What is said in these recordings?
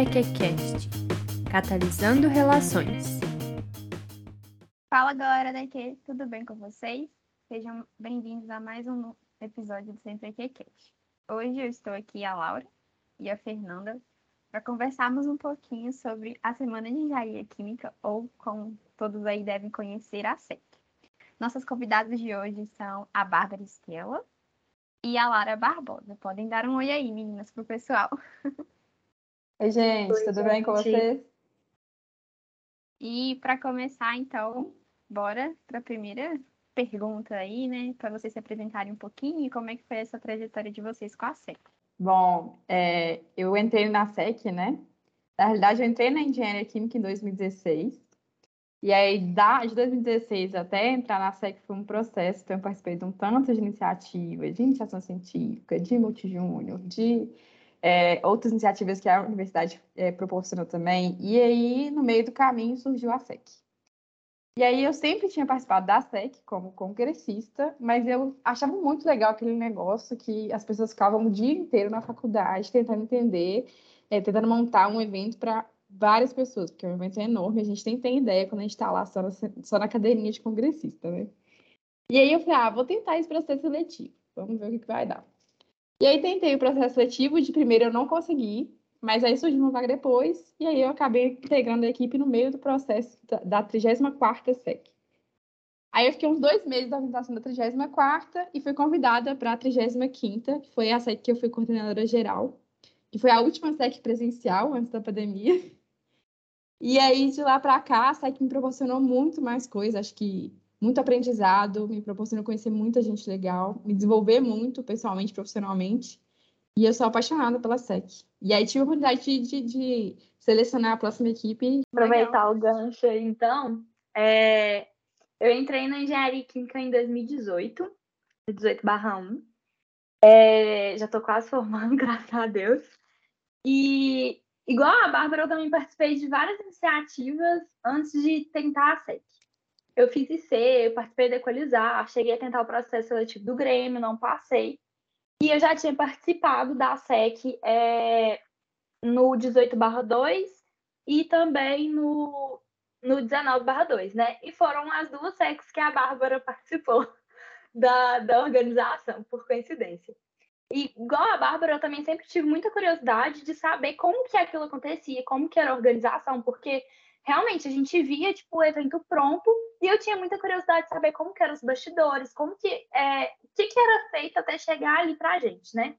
EQCast Catalisando Relações. Fala galera da EQ, tudo bem com vocês? Sejam bem-vindos a mais um episódio do Sempre EQCast. Hoje eu estou aqui a Laura e a Fernanda para conversarmos um pouquinho sobre a Semana de Engenharia Química, ou como todos aí devem conhecer, a SEC. Nossas convidadas de hoje são a Bárbara Estela e a Lara Barbosa. Podem dar um oi aí, meninas, pro pessoal. Oi, gente, Oi, tudo gente. bem com vocês? E para começar, então, bora para a primeira pergunta aí, né? Para vocês se apresentarem um pouquinho e como é que foi essa trajetória de vocês com a SEC. Bom, é, eu entrei na SEC, né? Na realidade, eu entrei na Engenharia Química em 2016. E aí, da, de 2016 até entrar na SEC foi um processo, então eu participei de um tanto de iniciativa, de iniciação científica, de multijúnior, de é, outras iniciativas que a universidade é, proporcionou também. E aí, no meio do caminho, surgiu a SEC. E aí, eu sempre tinha participado da SEC como congressista, mas eu achava muito legal aquele negócio que as pessoas ficavam o dia inteiro na faculdade tentando entender, é, tentando montar um evento para várias pessoas, porque o evento é enorme, a gente tem que ter ideia quando a gente está lá só na, só na cadeirinha de congressista, né? E aí eu falei, ah, vou tentar esse processo seletivo, vamos ver o que, que vai dar. E aí tentei o processo seletivo, de primeiro eu não consegui, mas aí surgiu uma vaga depois, e aí eu acabei integrando a equipe no meio do processo da, da 34ª SEC. Aí eu fiquei uns dois meses da organização da 34ª e fui convidada para a 35ª, que foi a SEC que eu fui coordenadora geral, que foi a última SEC presencial antes da pandemia. E aí, de lá para cá, a SEC me proporcionou muito mais coisas, acho que muito aprendizado, me proporcionou conhecer muita gente legal, me desenvolver muito pessoalmente, profissionalmente. E eu sou apaixonada pela SEC. E aí tive a oportunidade de, de, de selecionar a próxima equipe. Aproveitar legal. o gancho aí, então. É... Eu entrei na Engenharia Química em 2018, 18 1. É... Já estou quase formando, graças a Deus. E igual a Bárbara, eu também participei de várias iniciativas antes de tentar a SEC. Eu fiz IC, eu participei da Equalizar, cheguei a tentar o processo seletivo do Grêmio, não passei. E eu já tinha participado da SEC é, no 18/2 e também no, no 19/2, né? E foram as duas SECs que a Bárbara participou da, da organização, por coincidência. E igual a Bárbara, eu também sempre tive muita curiosidade de saber como que aquilo acontecia, como que era a organização, porque realmente a gente via tipo o evento pronto e eu tinha muita curiosidade de saber como que eram os bastidores, como que é, que, que era feito até chegar ali para a gente, né?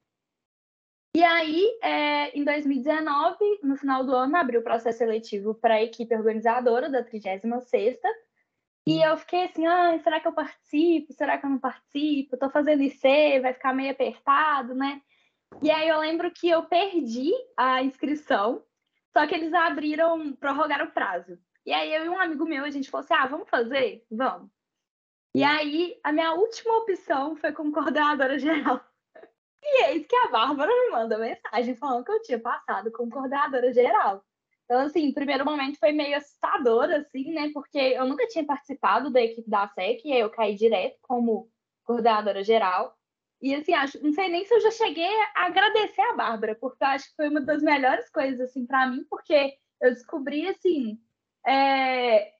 E aí, é, em 2019, no final do ano, abriu o processo seletivo para a equipe organizadora da 36ª, e eu fiquei assim, ah, será que eu participo? Será que eu não participo? Estou fazendo IC, vai ficar meio apertado, né? E aí eu lembro que eu perdi a inscrição, só que eles abriram, prorrogaram o prazo. E aí eu e um amigo meu, a gente falou assim: ah, vamos fazer? Vamos. E aí a minha última opção foi como coordenadora geral. E eis que a Bárbara me manda mensagem falando que eu tinha passado como coordenadora geral. Então, assim, o primeiro momento foi meio assustador, assim, né? Porque eu nunca tinha participado da equipe da SEC, e aí eu caí direto como coordenadora geral. E assim, acho, não sei nem se eu já cheguei a agradecer a Bárbara, porque eu acho que foi uma das melhores coisas assim para mim, porque eu descobri assim, é...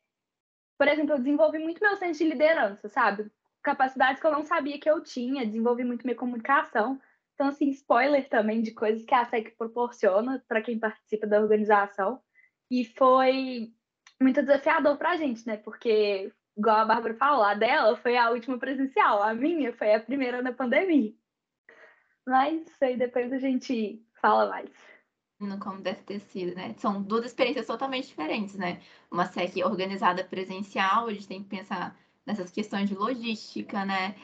por exemplo, eu desenvolvi muito meu senso de liderança, sabe? Capacidades que eu não sabia que eu tinha, desenvolvi muito minha comunicação. Então, assim, spoiler também de coisas que a SEC proporciona para quem participa da organização. E foi muito desafiador para a gente, né? Porque igual a Bárbara falou, a dela foi a última presencial, a minha foi a primeira na pandemia. Mas aí depois a gente fala mais. Como deve ter sido, né? São duas experiências totalmente diferentes, né? Uma SEC organizada presencial, a gente tem que pensar nessas questões de logística, né?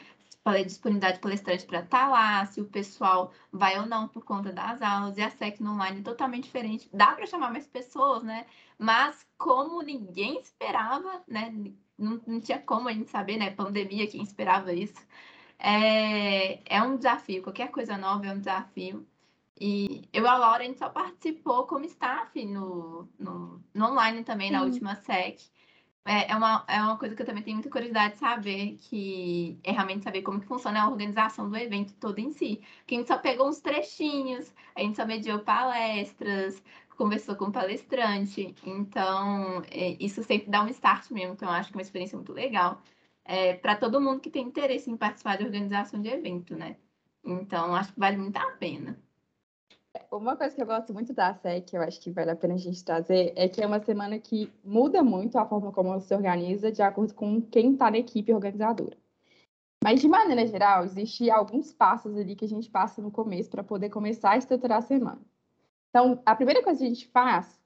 disponibilidade de palestrante para estar tá lá, se o pessoal vai ou não por conta das aulas, e a SEC no online é totalmente diferente. Dá para chamar mais pessoas, né? Mas como ninguém esperava, né? Não, não tinha como a gente saber, né? Pandemia, quem esperava isso. É, é um desafio, qualquer coisa nova é um desafio. E eu e a Laura, a gente só participou como staff no, no, no online também, Sim. na última SEC. É, é, uma, é uma coisa que eu também tenho muita curiosidade de saber, que é realmente saber como que funciona a organização do evento todo em si. Porque a gente só pegou uns trechinhos, a gente só mediou palestras, conversou com palestrante. Então, é, isso sempre dá um start mesmo. Então, eu acho que é uma experiência muito legal é, para todo mundo que tem interesse em participar de organização de evento, né? Então, acho que vale muito a pena. Uma coisa que eu gosto muito da SEC, eu acho que vale a pena a gente trazer, é que é uma semana que muda muito a forma como ela se organiza de acordo com quem está na equipe organizadora. Mas, de maneira geral, existem alguns passos ali que a gente passa no começo para poder começar a estruturar a semana. Então, a primeira coisa que a gente faz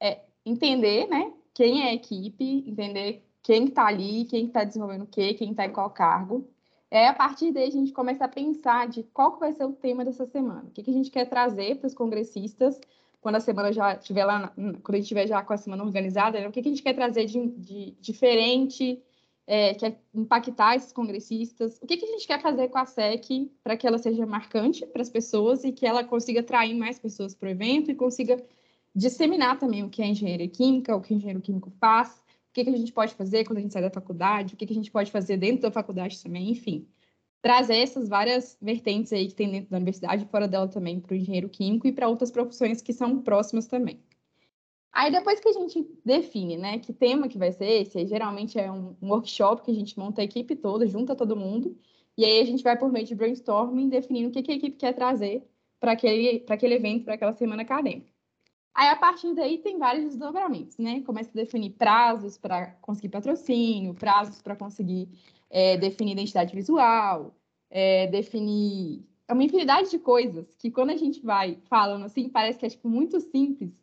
é entender, né, quem é a equipe, entender quem está ali, quem está desenvolvendo o quê, quem está em qual cargo. É a partir daí a gente começa a pensar de qual vai ser o tema dessa semana, o que, que a gente quer trazer para os congressistas quando a semana já estiver lá, quando a gente estiver já com a semana organizada, né? o que, que a gente quer trazer de, de diferente, é, quer impactar esses congressistas, o que, que a gente quer fazer com a SEC para que ela seja marcante para as pessoas e que ela consiga atrair mais pessoas para o evento e consiga disseminar também o que é engenharia química, o que o engenheiro químico faz, que, que a gente pode fazer quando a gente sai da faculdade, o que, que a gente pode fazer dentro da faculdade também, enfim. Trazer essas várias vertentes aí que tem dentro da universidade e fora dela também para o engenheiro químico e para outras profissões que são próximas também. Aí depois que a gente define, né, que tema que vai ser esse, aí, geralmente é um, um workshop que a gente monta a equipe toda, junta todo mundo, e aí a gente vai por meio de brainstorming definindo o que, que a equipe quer trazer para aquele, aquele evento, para aquela semana acadêmica. Aí, a partir daí, tem vários desdobramentos, né? Começa a definir prazos para conseguir patrocínio, prazos para conseguir é, definir identidade visual, é, definir uma infinidade de coisas que, quando a gente vai falando assim, parece que é tipo, muito simples,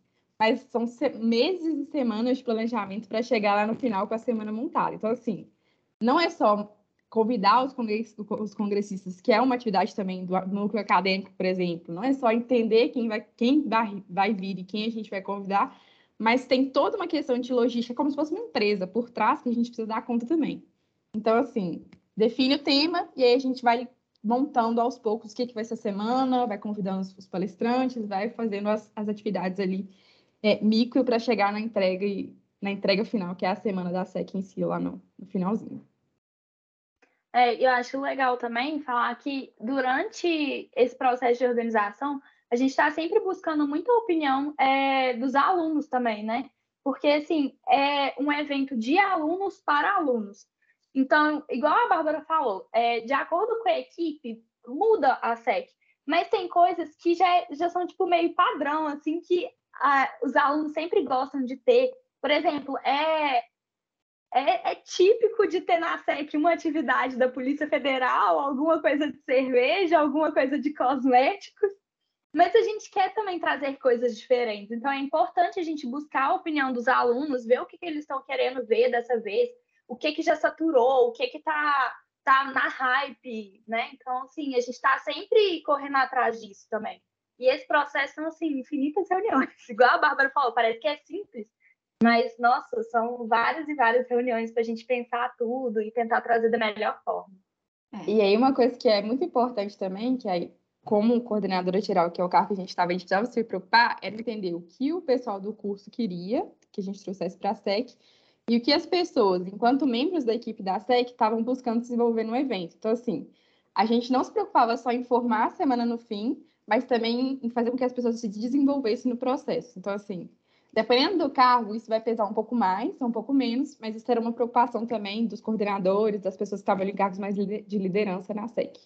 mas são meses e semanas de planejamento para chegar lá no final com a semana montada. Então, assim, não é só convidar os, congress, os congressistas, que é uma atividade também do núcleo acadêmico, por exemplo, não é só entender quem vai, quem vai, vai vir e quem a gente vai convidar, mas tem toda uma questão de logística, como se fosse uma empresa por trás, que a gente precisa dar conta também. Então, assim, define o tema e aí a gente vai montando aos poucos o que, que vai ser a semana, vai convidando os palestrantes, vai fazendo as, as atividades ali é, micro para chegar na entrega e na entrega final, que é a semana da SEC em si, lá no, no finalzinho. É, eu acho legal também falar que durante esse processo de organização, a gente está sempre buscando muita opinião é, dos alunos também, né? Porque, assim, é um evento de alunos para alunos. Então, igual a Bárbara falou, é, de acordo com a equipe, muda a SEC. Mas tem coisas que já, já são, tipo, meio padrão, assim, que a, os alunos sempre gostam de ter. Por exemplo, é é, é, típico de ter na SEC uma atividade da Polícia Federal, alguma coisa de cerveja, alguma coisa de cosméticos, mas a gente quer também trazer coisas diferentes. Então é importante a gente buscar a opinião dos alunos, ver o que, que eles estão querendo ver dessa vez, o que, que já saturou, o que que tá, tá na hype, né? Então, assim, a gente está sempre correndo atrás disso também. E esse processo são, assim, infinitas reuniões. Igual a Bárbara falou, parece que é simples, mas, nossa, são várias e várias reuniões para a gente pensar tudo e tentar trazer da melhor forma. É. E aí, uma coisa que é muito importante também, que aí, como coordenadora geral, que é o cargo que a gente estava, a gente precisava se preocupar, era entender o que o pessoal do curso queria que a gente trouxesse para a SEC e o que as pessoas, enquanto membros da equipe da SEC, estavam buscando desenvolver no evento. Então, assim, a gente não se preocupava só em formar a semana no fim, mas também em fazer com que as pessoas se desenvolvessem no processo. Então, assim, Dependendo do cargo, isso vai pesar um pouco mais um pouco menos, mas isso era uma preocupação também dos coordenadores, das pessoas que estavam cargos mais de liderança na SEC.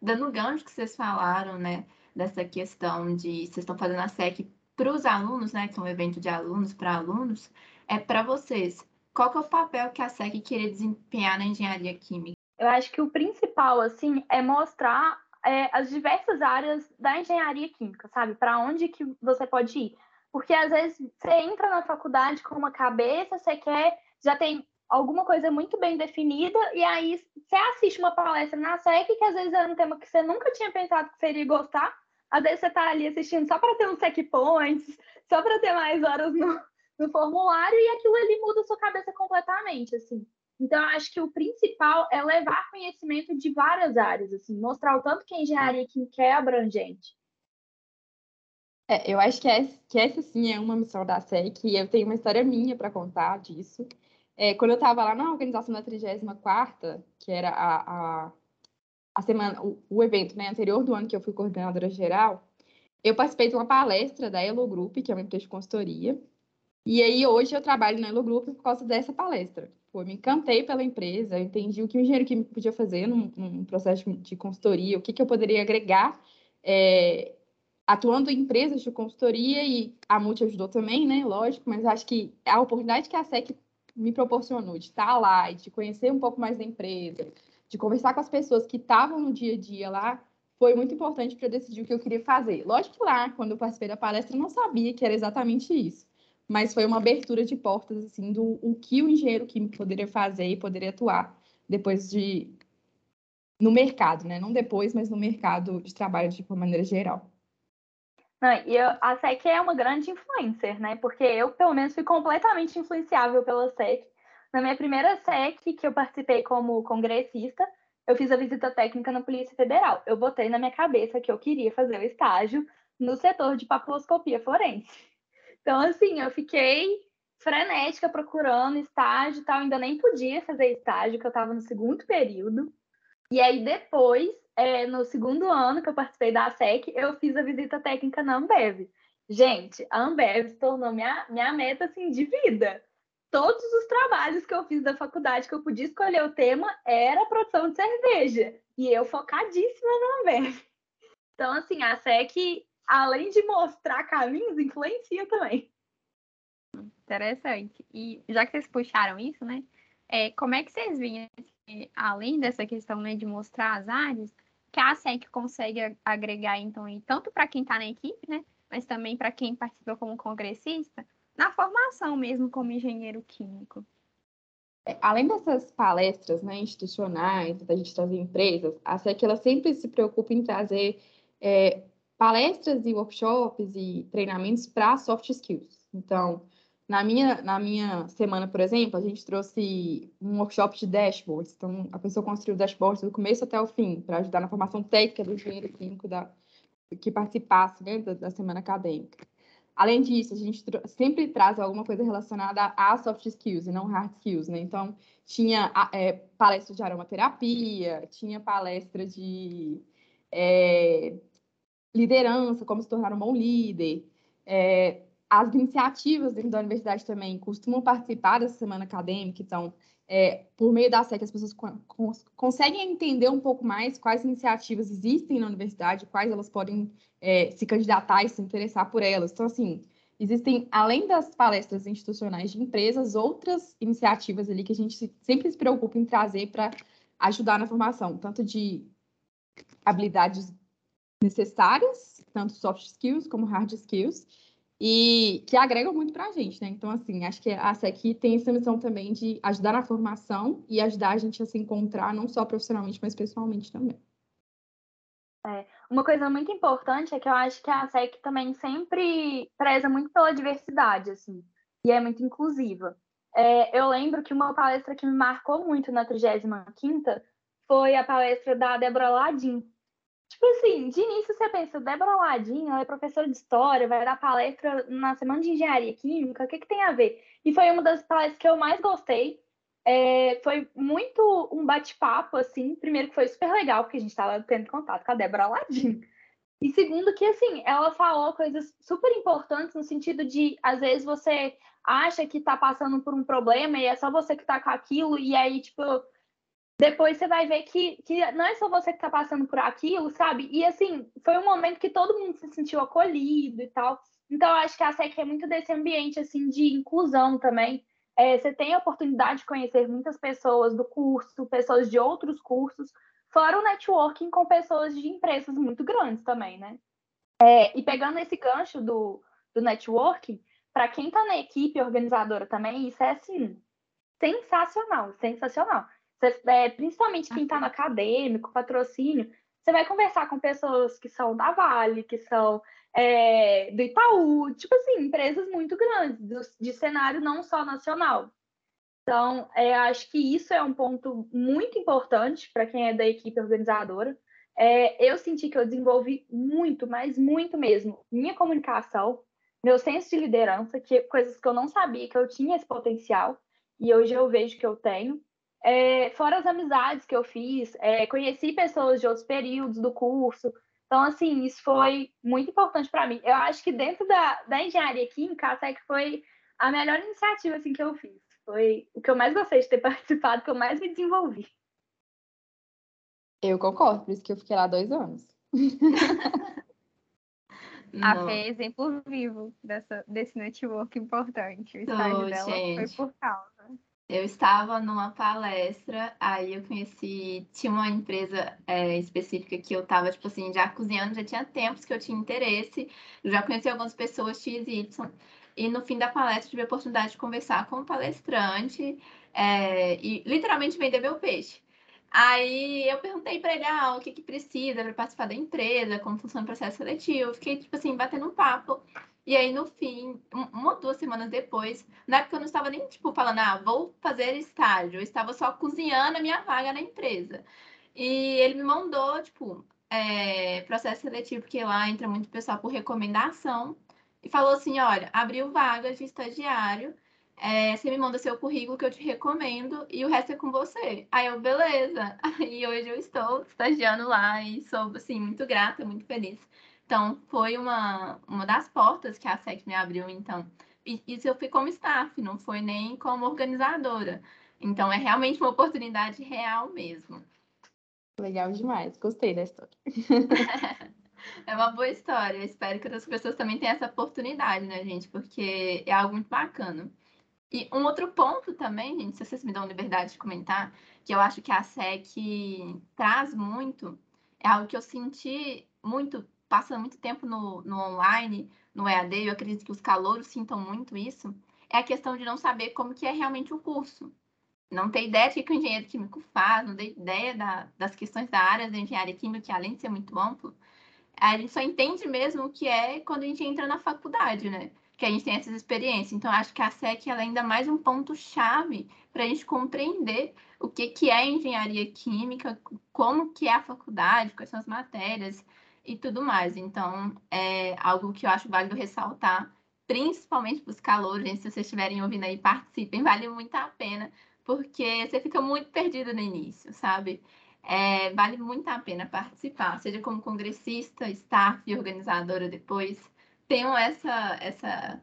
Dando gancho que vocês falaram, né, dessa questão de vocês estão fazendo a SEC para os alunos, né, que é um evento de alunos para alunos, é para vocês. Qual que é o papel que a SEC queria desempenhar na engenharia química? Eu acho que o principal, assim, é mostrar é, as diversas áreas da engenharia química, sabe? Para onde que você pode ir. Porque às vezes você entra na faculdade com uma cabeça, você quer, já tem alguma coisa muito bem definida, e aí você assiste uma palestra na SEC, que às vezes é um tema que você nunca tinha pensado que seria gostar, às vezes você está ali assistindo só para ter uns SEC points, só para ter mais horas no, no formulário, e aquilo ali muda a sua cabeça completamente, assim. Então, acho que o principal é levar conhecimento de várias áreas, assim, mostrar o tanto que a engenharia química é abrangente. É, eu acho que, essa, que essa sim é uma missão da SEC, e eu tenho uma história minha para contar disso. É, quando eu estava lá na organização da 34 que era a, a, a semana, o, o evento né, anterior do ano que eu fui coordenadora geral, eu participei de uma palestra da Elo Group, que é uma empresa de consultoria, e aí hoje eu trabalho na Elo Group por causa dessa palestra. Pô, me encantei pela empresa, eu entendi o que o engenheiro químico podia fazer num, num processo de consultoria, o que, que eu poderia agregar é, atuando em empresas de consultoria e a Multi ajudou também, né? Lógico, mas acho que a oportunidade que a SEC me proporcionou de estar lá e de conhecer um pouco mais da empresa, de conversar com as pessoas que estavam no dia a dia lá, foi muito importante para decidir o que eu queria fazer. Lógico que lá, quando eu participei da palestra, eu não sabia que era exatamente isso, mas foi uma abertura de portas assim do o que o engenheiro químico poderia fazer e poderia atuar depois de no mercado, né? Não depois, mas no mercado de trabalho de uma maneira geral. Não, e eu, a SEC é uma grande influencer, né? Porque eu, pelo menos, fui completamente influenciável pela SEC. Na minha primeira SEC, que eu participei como congressista, eu fiz a visita técnica na Polícia Federal. Eu botei na minha cabeça que eu queria fazer o estágio no setor de papiloscopia forense. Então, assim, eu fiquei frenética procurando estágio e tal. Ainda nem podia fazer estágio, que eu estava no segundo período. E aí, depois, é, no segundo ano que eu participei da SEC, eu fiz a visita técnica na Ambev. Gente, a Ambev se tornou minha, minha meta assim, de vida. Todos os trabalhos que eu fiz da faculdade, que eu podia escolher o tema, era produção de cerveja. E eu focadíssima na Ambev. Então, assim, a SEC, além de mostrar caminhos, influencia também. Interessante. E já que vocês puxaram isso, né? É, como é que vocês vinham, além dessa questão né, de mostrar as áreas, que a SEC consegue agregar, então, tanto para quem está na equipe, né, mas também para quem participa como congressista, na formação mesmo como engenheiro químico. É, além dessas palestras né, institucionais, da gente trazer empresas, a SEC ela sempre se preocupa em trazer é, palestras e workshops e treinamentos para soft skills. Então, na minha, na minha semana, por exemplo, a gente trouxe um workshop de dashboards. Então, a pessoa construiu dashboards do começo até o fim, para ajudar na formação técnica do engenheiro químico da, que participasse né, da, da, semana acadêmica. Além disso, a gente sempre traz alguma coisa relacionada a soft skills e não hard skills, né? Então, tinha é, palestra de aromaterapia, tinha palestra de é, liderança, como se tornar um bom líder, é, as iniciativas dentro da universidade também costumam participar dessa semana acadêmica, então, é, por meio da SEC, as pessoas conseguem entender um pouco mais quais iniciativas existem na universidade, quais elas podem é, se candidatar e se interessar por elas. Então, assim, existem, além das palestras institucionais de empresas, outras iniciativas ali que a gente sempre se preocupa em trazer para ajudar na formação, tanto de habilidades necessárias, tanto soft skills como hard skills, e que agregam muito para a gente, né? Então, assim, acho que a SEC tem essa missão também de ajudar na formação e ajudar a gente a se encontrar, não só profissionalmente, mas pessoalmente também. É, uma coisa muito importante é que eu acho que a SEC também sempre preza muito pela diversidade, assim, e é muito inclusiva. É, eu lembro que uma palestra que me marcou muito na 35ª foi a palestra da Débora Ladim, Tipo assim, de início você pensa, Débora Ladinho, ela é professora de história, vai dar palestra na semana de engenharia química, o que, que tem a ver? E foi uma das palestras que eu mais gostei. É, foi muito um bate-papo, assim. Primeiro que foi super legal, porque a gente estava tendo contato com a Débora Ladinho. E segundo que, assim, ela falou coisas super importantes no sentido de, às vezes, você acha que está passando por um problema e é só você que está com aquilo, e aí, tipo, depois você vai ver que, que não é só você que está passando por aquilo, sabe? E assim, foi um momento que todo mundo se sentiu acolhido e tal. Então, eu acho que a SEC é muito desse ambiente assim de inclusão também. É, você tem a oportunidade de conhecer muitas pessoas do curso, pessoas de outros cursos, fora o networking com pessoas de empresas muito grandes também, né? É, e pegando esse gancho do, do networking, para quem está na equipe organizadora também, isso é assim, sensacional, sensacional. Você, é, principalmente quem está no acadêmico, patrocínio, você vai conversar com pessoas que são da Vale, que são é, do Itaú, tipo assim, empresas muito grandes, do, de cenário não só nacional. Então, é, acho que isso é um ponto muito importante para quem é da equipe organizadora. É, eu senti que eu desenvolvi muito, mas muito mesmo, minha comunicação, meu senso de liderança, que coisas que eu não sabia que eu tinha esse potencial, e hoje eu vejo que eu tenho. É, fora as amizades que eu fiz, é, conheci pessoas de outros períodos do curso. Então, assim, isso foi muito importante para mim. Eu acho que dentro da, da engenharia química, a SEC foi a melhor iniciativa assim, que eu fiz. Foi o que eu mais gostei de ter participado, que eu mais me desenvolvi. Eu concordo, por isso que eu fiquei lá dois anos. a Fê é exemplo vivo dessa, desse network importante. O estágio dela gente. foi por causa. Eu estava numa palestra, aí eu conheci, tinha uma empresa é, específica que eu estava, tipo assim, já cozinhando, já tinha tempos que eu tinha interesse, já conheci algumas pessoas X e Y, e no fim da palestra tive a oportunidade de conversar com o palestrante é, e literalmente vender meu peixe. Aí eu perguntei para ele ah, o que, que precisa para participar da empresa, como funciona o processo seletivo. Fiquei, tipo assim, batendo um papo. E aí, no fim, uma ou duas semanas depois, na época eu não estava nem, tipo, falando, ah, vou fazer estágio. Eu estava só cozinhando a minha vaga na empresa. E ele me mandou, tipo, é, processo seletivo, porque lá entra muito pessoal por recomendação. E falou assim, olha, abriu vaga de estagiário é, você me manda seu currículo que eu te recomendo e o resto é com você. Aí eu, beleza. Aí hoje eu estou estagiando lá e sou, assim, muito grata, muito feliz. Então, foi uma, uma das portas que a SEC me abriu, então. E isso eu fui como staff, não foi nem como organizadora. Então, é realmente uma oportunidade real mesmo. Legal demais, gostei da história. é uma boa história. Eu espero que outras pessoas também tenham essa oportunidade, né, gente? Porque é algo muito bacana. E um outro ponto também, gente, se vocês me dão liberdade de comentar, que eu acho que a SEC traz muito, é algo que eu senti muito, passando muito tempo no, no online, no EAD, eu acredito que os calouros sintam muito isso, é a questão de não saber como que é realmente o curso. Não ter ideia do que o engenheiro químico faz, não ter ideia da, das questões da área da engenharia química, que além de ser muito amplo, a gente só entende mesmo o que é quando a gente entra na faculdade, né? que a gente tem essas experiências. Então, acho que a SEC é ainda mais um ponto-chave para a gente compreender o que, que é engenharia química, como que é a faculdade, quais são as matérias e tudo mais. Então, é algo que eu acho válido ressaltar, principalmente para os calores, gente, se vocês estiverem ouvindo aí, participem, vale muito a pena, porque você fica muito perdido no início, sabe? É, vale muito a pena participar, seja como congressista, staff, organizadora depois tenham essa, essa,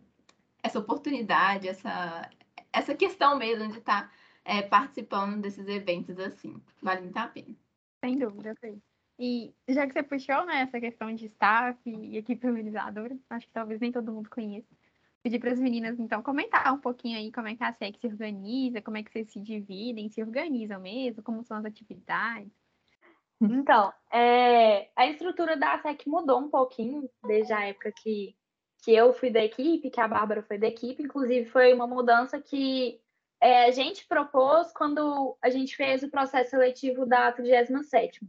essa oportunidade, essa, essa questão mesmo de estar tá, é, participando desses eventos assim. Vale muito a pena. Sem dúvida, Fê. E já que você puxou né, essa questão de staff e equipe organizadora, acho que talvez nem todo mundo conheça, pedir para as meninas, então, comentar um pouquinho aí como é que a SEC se organiza, como é que vocês se dividem, se organizam mesmo, como são as atividades. Então, é, a estrutura da SEC mudou um pouquinho desde a época que, que eu fui da equipe, que a Bárbara foi da equipe. Inclusive, foi uma mudança que é, a gente propôs quando a gente fez o processo seletivo da 37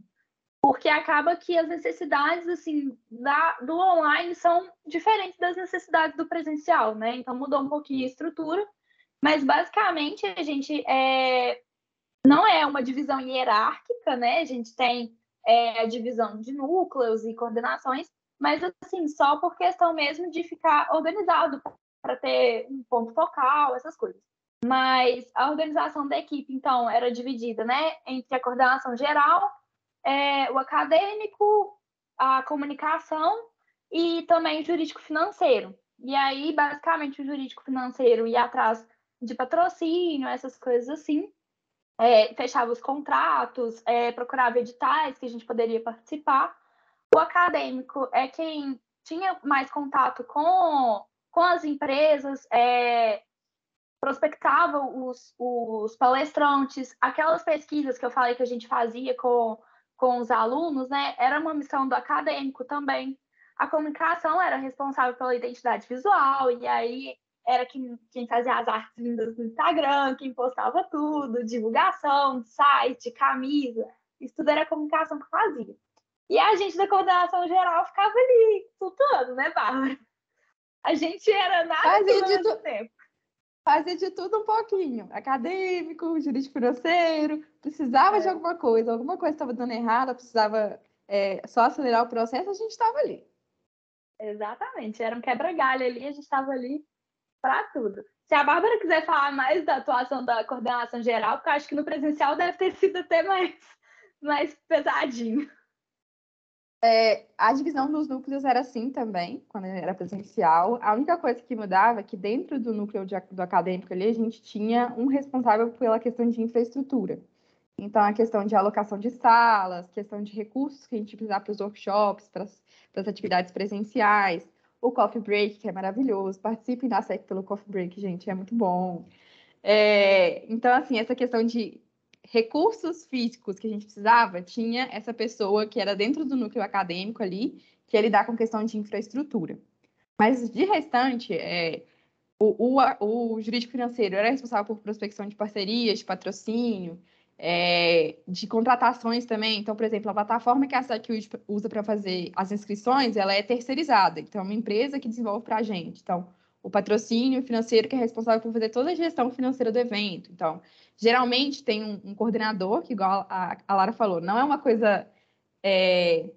porque acaba que as necessidades assim da, do online são diferentes das necessidades do presencial, né? Então mudou um pouquinho a estrutura, mas basicamente a gente é, não é uma divisão hierárquica, né? A gente tem é, a divisão de núcleos e coordenações, mas assim, só por questão mesmo de ficar organizado para ter um ponto focal, essas coisas. Mas a organização da equipe, então, era dividida, né, entre a coordenação geral, é, o acadêmico, a comunicação e também o jurídico financeiro. E aí, basicamente, o jurídico financeiro ia atrás de patrocínio, essas coisas assim, é, fechava os contratos, é, procurava editais que a gente poderia participar. O acadêmico é quem tinha mais contato com, com as empresas, é, prospectava os, os palestrantes, aquelas pesquisas que eu falei que a gente fazia com, com os alunos, né? Era uma missão do acadêmico também. A comunicação era responsável pela identidade visual, e aí era quem, quem fazia as artes lindas no Instagram, quem postava tudo, divulgação, site, camisa, isso tudo era a comunicação que fazia. E a gente da coordenação geral ficava ali, flutuando, né, Bárbara? A gente era nada fazia de tu... tempo. Fazia de tudo um pouquinho. Acadêmico, jurídico financeiro, precisava é. de alguma coisa, alguma coisa estava dando errado, precisava é, só acelerar o processo, a gente estava ali. Exatamente, era um quebra-galho ali, a gente estava ali para tudo. Se a Bárbara quiser falar mais da atuação da coordenação geral, porque eu acho que no presencial deve ter sido até mais, mais pesadinho. É, a divisão dos núcleos era assim também, quando era presencial. A única coisa que mudava é que dentro do núcleo de, do acadêmico ali, a gente tinha um responsável pela questão de infraestrutura. Então, a questão de alocação de salas, questão de recursos que a gente precisava para os workshops, para as atividades presenciais, o coffee break, que é maravilhoso. Participem da SEC pelo coffee break, gente, é muito bom. É, então, assim, essa questão de recursos físicos que a gente precisava, tinha essa pessoa que era dentro do núcleo acadêmico ali, que ia lidar com questão de infraestrutura. Mas, de restante, é, o, o, o jurídico financeiro era responsável por prospecção de parcerias, de patrocínio, é, de contratações também. Então, por exemplo, a plataforma que a SEC usa para fazer as inscrições, ela é terceirizada. Então, é uma empresa que desenvolve para a gente. Então, o patrocínio financeiro que é responsável por fazer toda a gestão financeira do evento. Então, geralmente tem um, um coordenador, que igual a, a, Lara falou, não é uma coisa é,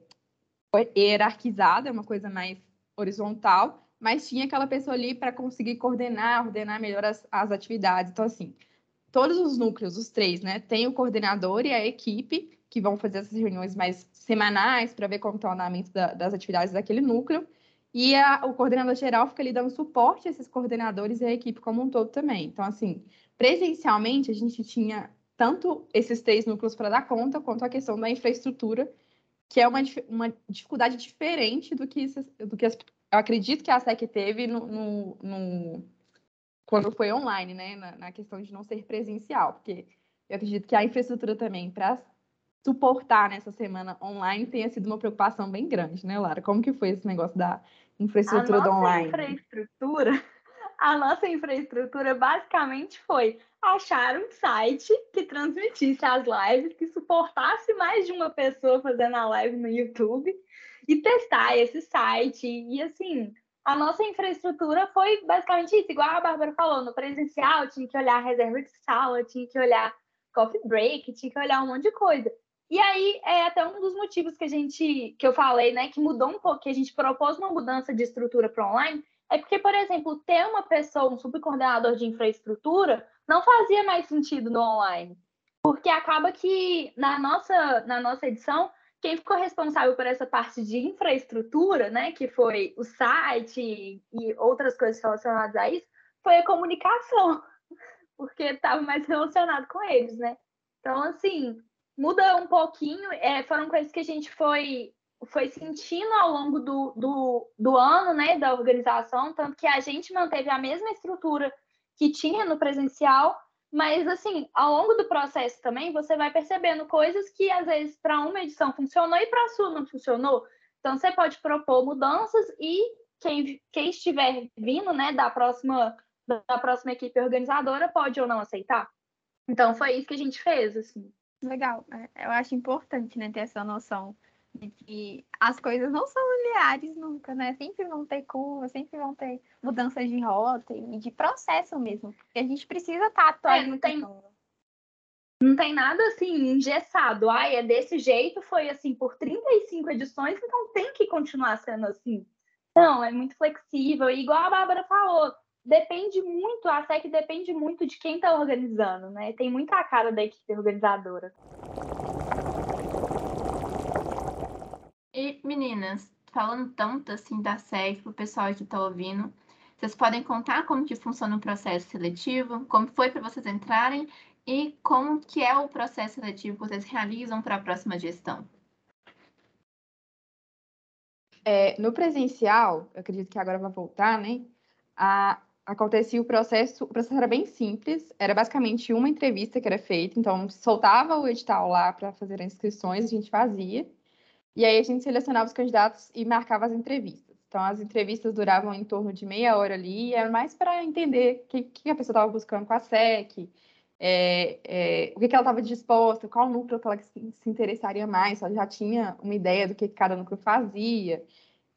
hierarquizada, é uma coisa mais horizontal, mas tinha aquela pessoa ali para conseguir coordenar, ordenar melhor as, as atividades. Então, assim, todos os núcleos, os três, né? Tem o coordenador e a equipe, que vão fazer essas reuniões mais semanais para ver como está o andamento da, das atividades daquele núcleo. E a, o coordenador geral fica ali dando suporte a esses coordenadores e a equipe como um todo também. Então, assim, presencialmente, a gente tinha tanto esses três núcleos para dar conta, quanto a questão da infraestrutura, que é uma, uma dificuldade diferente do que, do que as, eu acredito que a SEC teve no, no, no quando foi online, né? Na, na, questão de não ser presencial, porque eu acredito que a infraestrutura também para suportar nessa semana online tenha sido uma preocupação bem grande, né, Lara? Como que foi esse negócio da infraestrutura do online? Infraestrutura, a nossa infraestrutura basicamente foi achar um site que transmitisse as lives, que suportasse mais de uma pessoa fazendo a live no YouTube e testar esse site. E assim, a nossa infraestrutura foi basicamente isso, igual a Bárbara falou, no presencial tinha que olhar reserva de sala, tinha que olhar coffee break, tinha que olhar um monte de coisa. E aí é até um dos motivos que a gente, que eu falei, né, que mudou um pouco, que a gente propôs uma mudança de estrutura para online, é porque, por exemplo, ter uma pessoa, um subcoordenador de infraestrutura, não fazia mais sentido no online. Porque acaba que na nossa, na nossa edição quem ficou responsável por essa parte de infraestrutura, né, que foi o site e outras coisas relacionadas a isso, foi a comunicação, porque estava mais relacionado com eles, né? Então, assim, muda um pouquinho, é, foram coisas que a gente foi, foi sentindo ao longo do, do, do ano, né, da organização, tanto que a gente manteve a mesma estrutura que tinha no presencial, mas, assim, ao longo do processo também, você vai percebendo coisas que, às vezes, para uma edição funcionou e para a sua não funcionou. Então, você pode propor mudanças e quem, quem estiver vindo, né, da próxima, da próxima equipe organizadora pode ou não aceitar. Então, foi isso que a gente fez, assim. Legal. É, eu acho importante, né, ter essa noção de que as coisas não são lineares nunca, né? Sempre vão ter curvas, sempre vão ter mudanças de rota e de processo mesmo. E a gente precisa estar tá atualizando. É, não tem, não tem nada assim engessado. Ai, é desse jeito, foi assim por 35 edições, então tem que continuar sendo assim. Não, é muito flexível. E igual a Bárbara falou, depende muito, a SEC depende muito de quem está organizando, né? Tem muita cara da equipe organizadora. E meninas, falando tanto assim da SEG para o pessoal que está ouvindo, vocês podem contar como que funciona o processo seletivo, como foi para vocês entrarem e como que é o processo seletivo que vocês realizam para a próxima gestão? É, no presencial, eu acredito que agora vai voltar, né? A, acontecia o processo, o processo era bem simples, era basicamente uma entrevista que era feita, então soltava o edital lá para fazer as inscrições, a gente fazia, e aí a gente selecionava os candidatos e marcava as entrevistas. Então, as entrevistas duravam em torno de meia hora ali, era mais para entender o que, que, a pessoa estava buscando com a SEC, é, é, o que, que ela estava disposta, qual núcleo que ela se, interessaria mais, ela já tinha uma ideia do que cada núcleo fazia,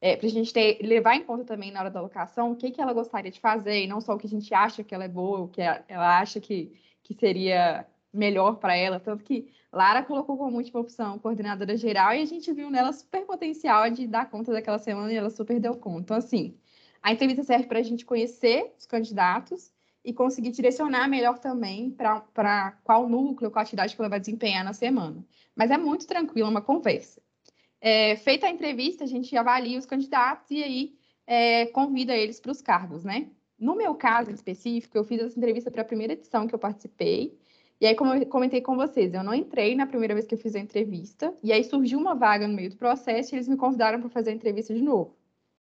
é, para a gente ter, levar em conta também na hora da alocação o que, que ela gostaria de fazer, e não só o que a gente acha que ela é boa, o que ela acha que, que seria melhor para ela, tanto que Lara colocou como última opção coordenadora geral e a gente viu nela super potencial de dar conta daquela semana e ela super deu conta. Então, assim, a entrevista serve para a gente conhecer os candidatos e conseguir direcionar melhor também para qual núcleo, qual atividade que ela vai desempenhar na semana. Mas é muito tranquilo, uma conversa. É, feita a entrevista, a gente avalia os candidatos e aí é, convida eles para os cargos, né? No meu caso específico, eu fiz essa entrevista para a primeira edição que eu participei, e aí, como eu comentei com vocês, eu não entrei na primeira vez que eu fiz a entrevista, e aí surgiu uma vaga no meio do processo e eles me convidaram para fazer a entrevista de novo.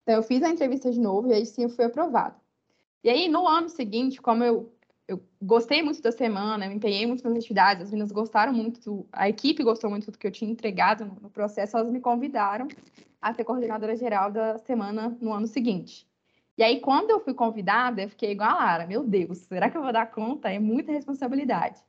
Então, eu fiz a entrevista de novo e aí sim eu fui aprovada. E aí, no ano seguinte, como eu, eu gostei muito da semana, eu empenhei muito nas atividades, as meninas gostaram muito, a equipe gostou muito do que eu tinha entregado no, no processo, elas me convidaram a ser coordenadora geral da semana no ano seguinte. E aí, quando eu fui convidada, eu fiquei igual a Lara. Meu Deus, será que eu vou dar conta? É muita responsabilidade.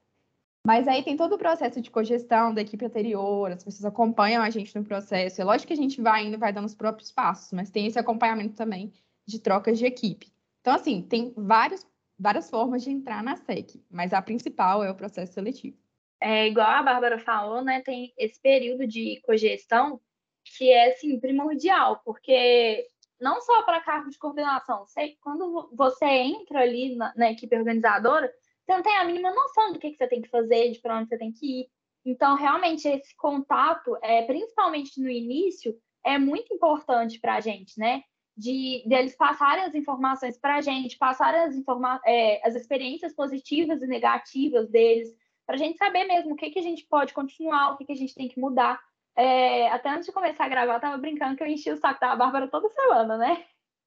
Mas aí tem todo o processo de cogestão da equipe anterior, as pessoas acompanham a gente no processo. É lógico que a gente vai indo, vai dando os próprios passos, mas tem esse acompanhamento também de trocas de equipe. Então, assim, tem vários, várias formas de entrar na SEC, mas a principal é o processo seletivo. É igual a Bárbara falou, né? Tem esse período de cogestão que é assim primordial, porque não só para cargo de coordenação, você, quando você entra ali na, na equipe organizadora, você não tem a mínima noção do que, que você tem que fazer, de para onde você tem que ir. Então, realmente, esse contato, é, principalmente no início, é muito importante para a gente, né? De deles passarem as informações para a gente, passarem as, informa é, as experiências positivas e negativas deles, para a gente saber mesmo o que, que a gente pode continuar, o que, que a gente tem que mudar. É, até antes de começar a gravar, eu tava brincando que eu enchi o saco da Bárbara toda semana, né?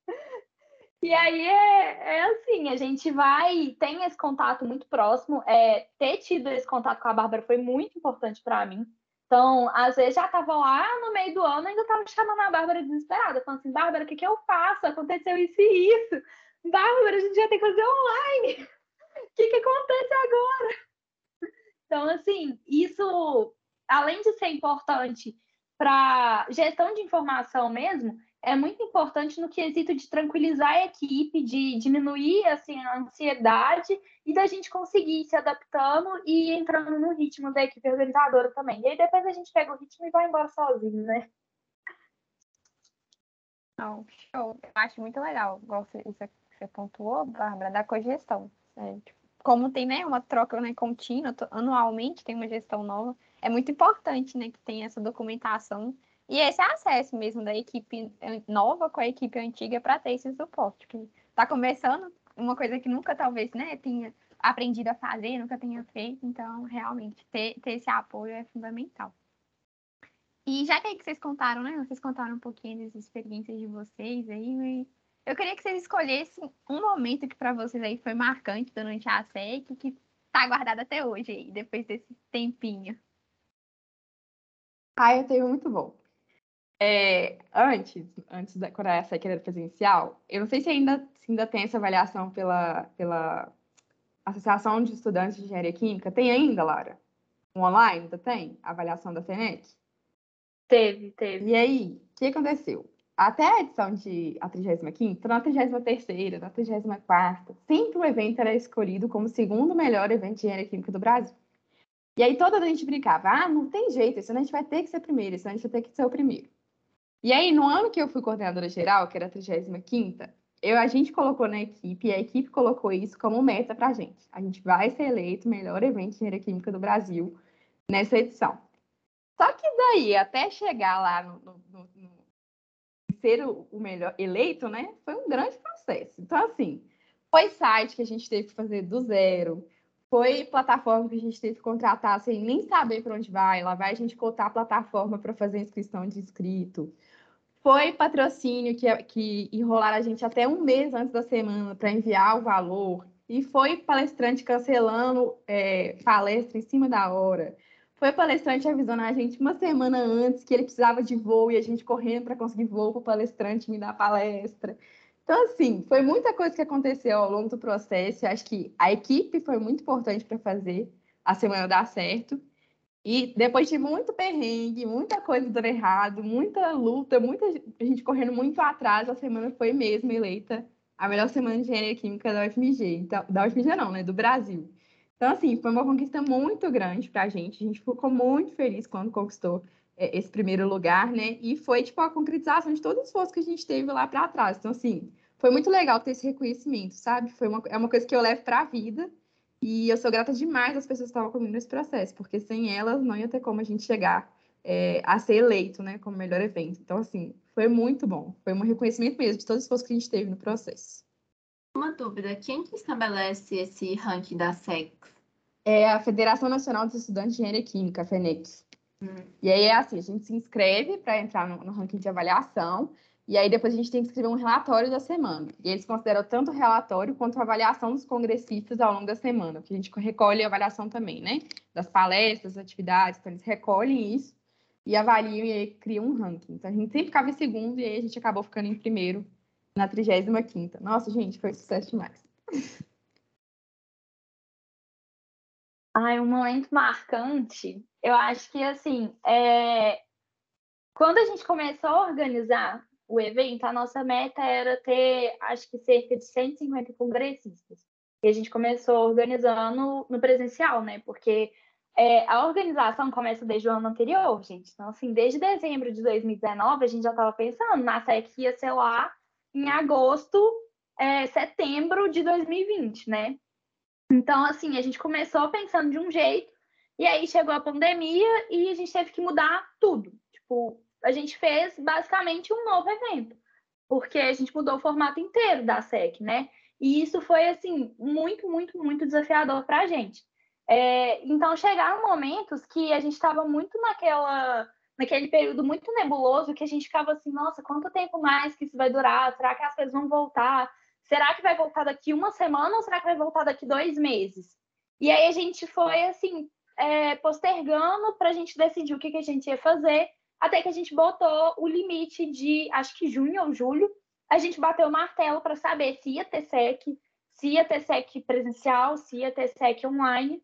E aí é, é, assim, a gente vai, tem esse contato muito próximo. É, ter tido esse contato com a Bárbara foi muito importante para mim. Então, às vezes já tava lá no meio do ano, ainda tava chamando a Bárbara desesperada, falando assim, Bárbara, o que, que eu faço? Aconteceu isso e isso. Bárbara, a gente já tem que fazer online. O que, que acontece agora? Então, assim, isso, além de ser importante para gestão de informação mesmo, é muito importante no quesito de tranquilizar a equipe, de diminuir assim, a ansiedade e da gente conseguir ir se adaptando e entrando no ritmo da equipe organizadora também. E aí depois a gente pega o ritmo e vai embora sozinho, né? Não, show. Eu acho muito legal, igual você, você pontuou, Bárbara, da cogestão. É, como tem né, uma troca né, contínua, anualmente tem uma gestão nova, é muito importante né, que tenha essa documentação e esse é acesso mesmo da equipe nova com a equipe antiga para ter esse suporte. Que está começando uma coisa que nunca talvez né, tenha aprendido a fazer, nunca tenha feito. Então, realmente, ter, ter esse apoio é fundamental. E já que que vocês contaram, né? Vocês contaram um pouquinho das experiências de vocês aí. Eu queria que vocês escolhessem um momento que para vocês aí foi marcante durante a SEC, que tá guardado até hoje aí, depois desse tempinho. Ah, eu tenho muito bom. É, antes, antes da, quando a SEC era presencial, eu não sei se ainda, se ainda tem essa avaliação pela, pela Associação de Estudantes de Engenharia Química. Tem ainda, Lara? Um online ainda tem? A avaliação da SENEC? Teve, teve. E aí, o que aconteceu? Até a edição de a 35 na 33 na 34 sempre o evento era escolhido como o segundo melhor evento de engenharia química do Brasil. E aí toda a gente brincava, ah, não tem jeito, esse ano a gente vai ter que ser primeiro, esse ano a gente vai ter que ser o primeiro. E aí, no ano que eu fui coordenadora geral, que era a 35 eu, a gente colocou na equipe, e a equipe colocou isso como meta para a gente. A gente vai ser eleito melhor evento de engenharia química do Brasil nessa edição. Só que daí, até chegar lá no, no, no, no ser o, o, melhor eleito, né, foi um grande processo. Então, assim, foi site que a gente teve que fazer do zero, foi plataforma que a gente teve que contratar sem nem saber para onde vai. Lá vai a gente cotar a plataforma para fazer inscrição de inscrito. Foi patrocínio que, que enrolaram a gente até um mês antes da semana para enviar o valor. E foi palestrante cancelando é, palestra em cima da hora. Foi palestrante avisando a gente uma semana antes que ele precisava de voo e a gente correndo para conseguir voo para o palestrante me dar palestra. Então, assim, foi muita coisa que aconteceu ao longo do processo. Eu acho que a equipe foi muito importante para fazer a semana dar certo. E depois de muito perrengue, muita coisa dando errado, muita luta, muita gente correndo muito atrás, a semana foi mesmo eleita a melhor semana de engenharia química da UFMG. Então, da UFMG não, né? Do Brasil. Então, assim, foi uma conquista muito grande para a gente. A gente ficou muito feliz quando conquistou é, esse primeiro lugar, né? E foi, tipo, a concretização de todo o esforço que a gente teve lá para trás. Então, assim, foi muito legal ter esse reconhecimento, sabe? Foi uma, é uma coisa que eu levo para a vida e eu sou grata demais às pessoas que estavam comigo nesse processo, porque sem elas não ia ter como a gente chegar é, a ser eleito, né, como melhor evento. Então, assim, foi muito bom. Foi um reconhecimento mesmo de todo o esforço que a gente teve no processo. Uma dúvida, quem que estabelece esse ranking da SEX? É a Federação Nacional dos Estudantes de Engenharia Química, a FENEC. Hum. E aí é assim, a gente se inscreve para entrar no, no ranking de avaliação, e aí depois a gente tem que escrever um relatório da semana. E eles consideram tanto o relatório quanto a avaliação dos congressistas ao longo da semana, porque a gente recolhe a avaliação também, né? Das palestras, das atividades, então eles recolhem isso e avaliam e criam um ranking. Então a gente sempre ficava em segundo e aí a gente acabou ficando em primeiro na 35ª. Nossa, gente, foi sucesso demais. Ai, um momento marcante, eu acho que assim, é... quando a gente começou a organizar o evento, a nossa meta era ter, acho que cerca de 150 congressistas. E a gente começou organizando no presencial, né? Porque é, a organização começa desde o ano anterior, gente. Então, assim, desde dezembro de 2019, a gente já estava pensando na SEC ia ser lá em agosto, é, setembro de 2020, né? Então, assim, a gente começou pensando de um jeito, e aí chegou a pandemia e a gente teve que mudar tudo. Tipo, a gente fez basicamente um novo evento, porque a gente mudou o formato inteiro da SEC, né? E isso foi, assim, muito, muito, muito desafiador para a gente. É, então, chegaram momentos que a gente estava muito naquela, naquele período muito nebuloso, que a gente ficava assim, nossa, quanto tempo mais que isso vai durar? Será que as coisas vão voltar? Será que vai voltar daqui uma semana ou será que vai voltar daqui dois meses? E aí a gente foi, assim, é, postergando para a gente decidir o que, que a gente ia fazer até que a gente botou o limite de, acho que junho ou julho, a gente bateu o martelo para saber se ia ter SEC, se ia ter SEC presencial, se ia ter SEC online.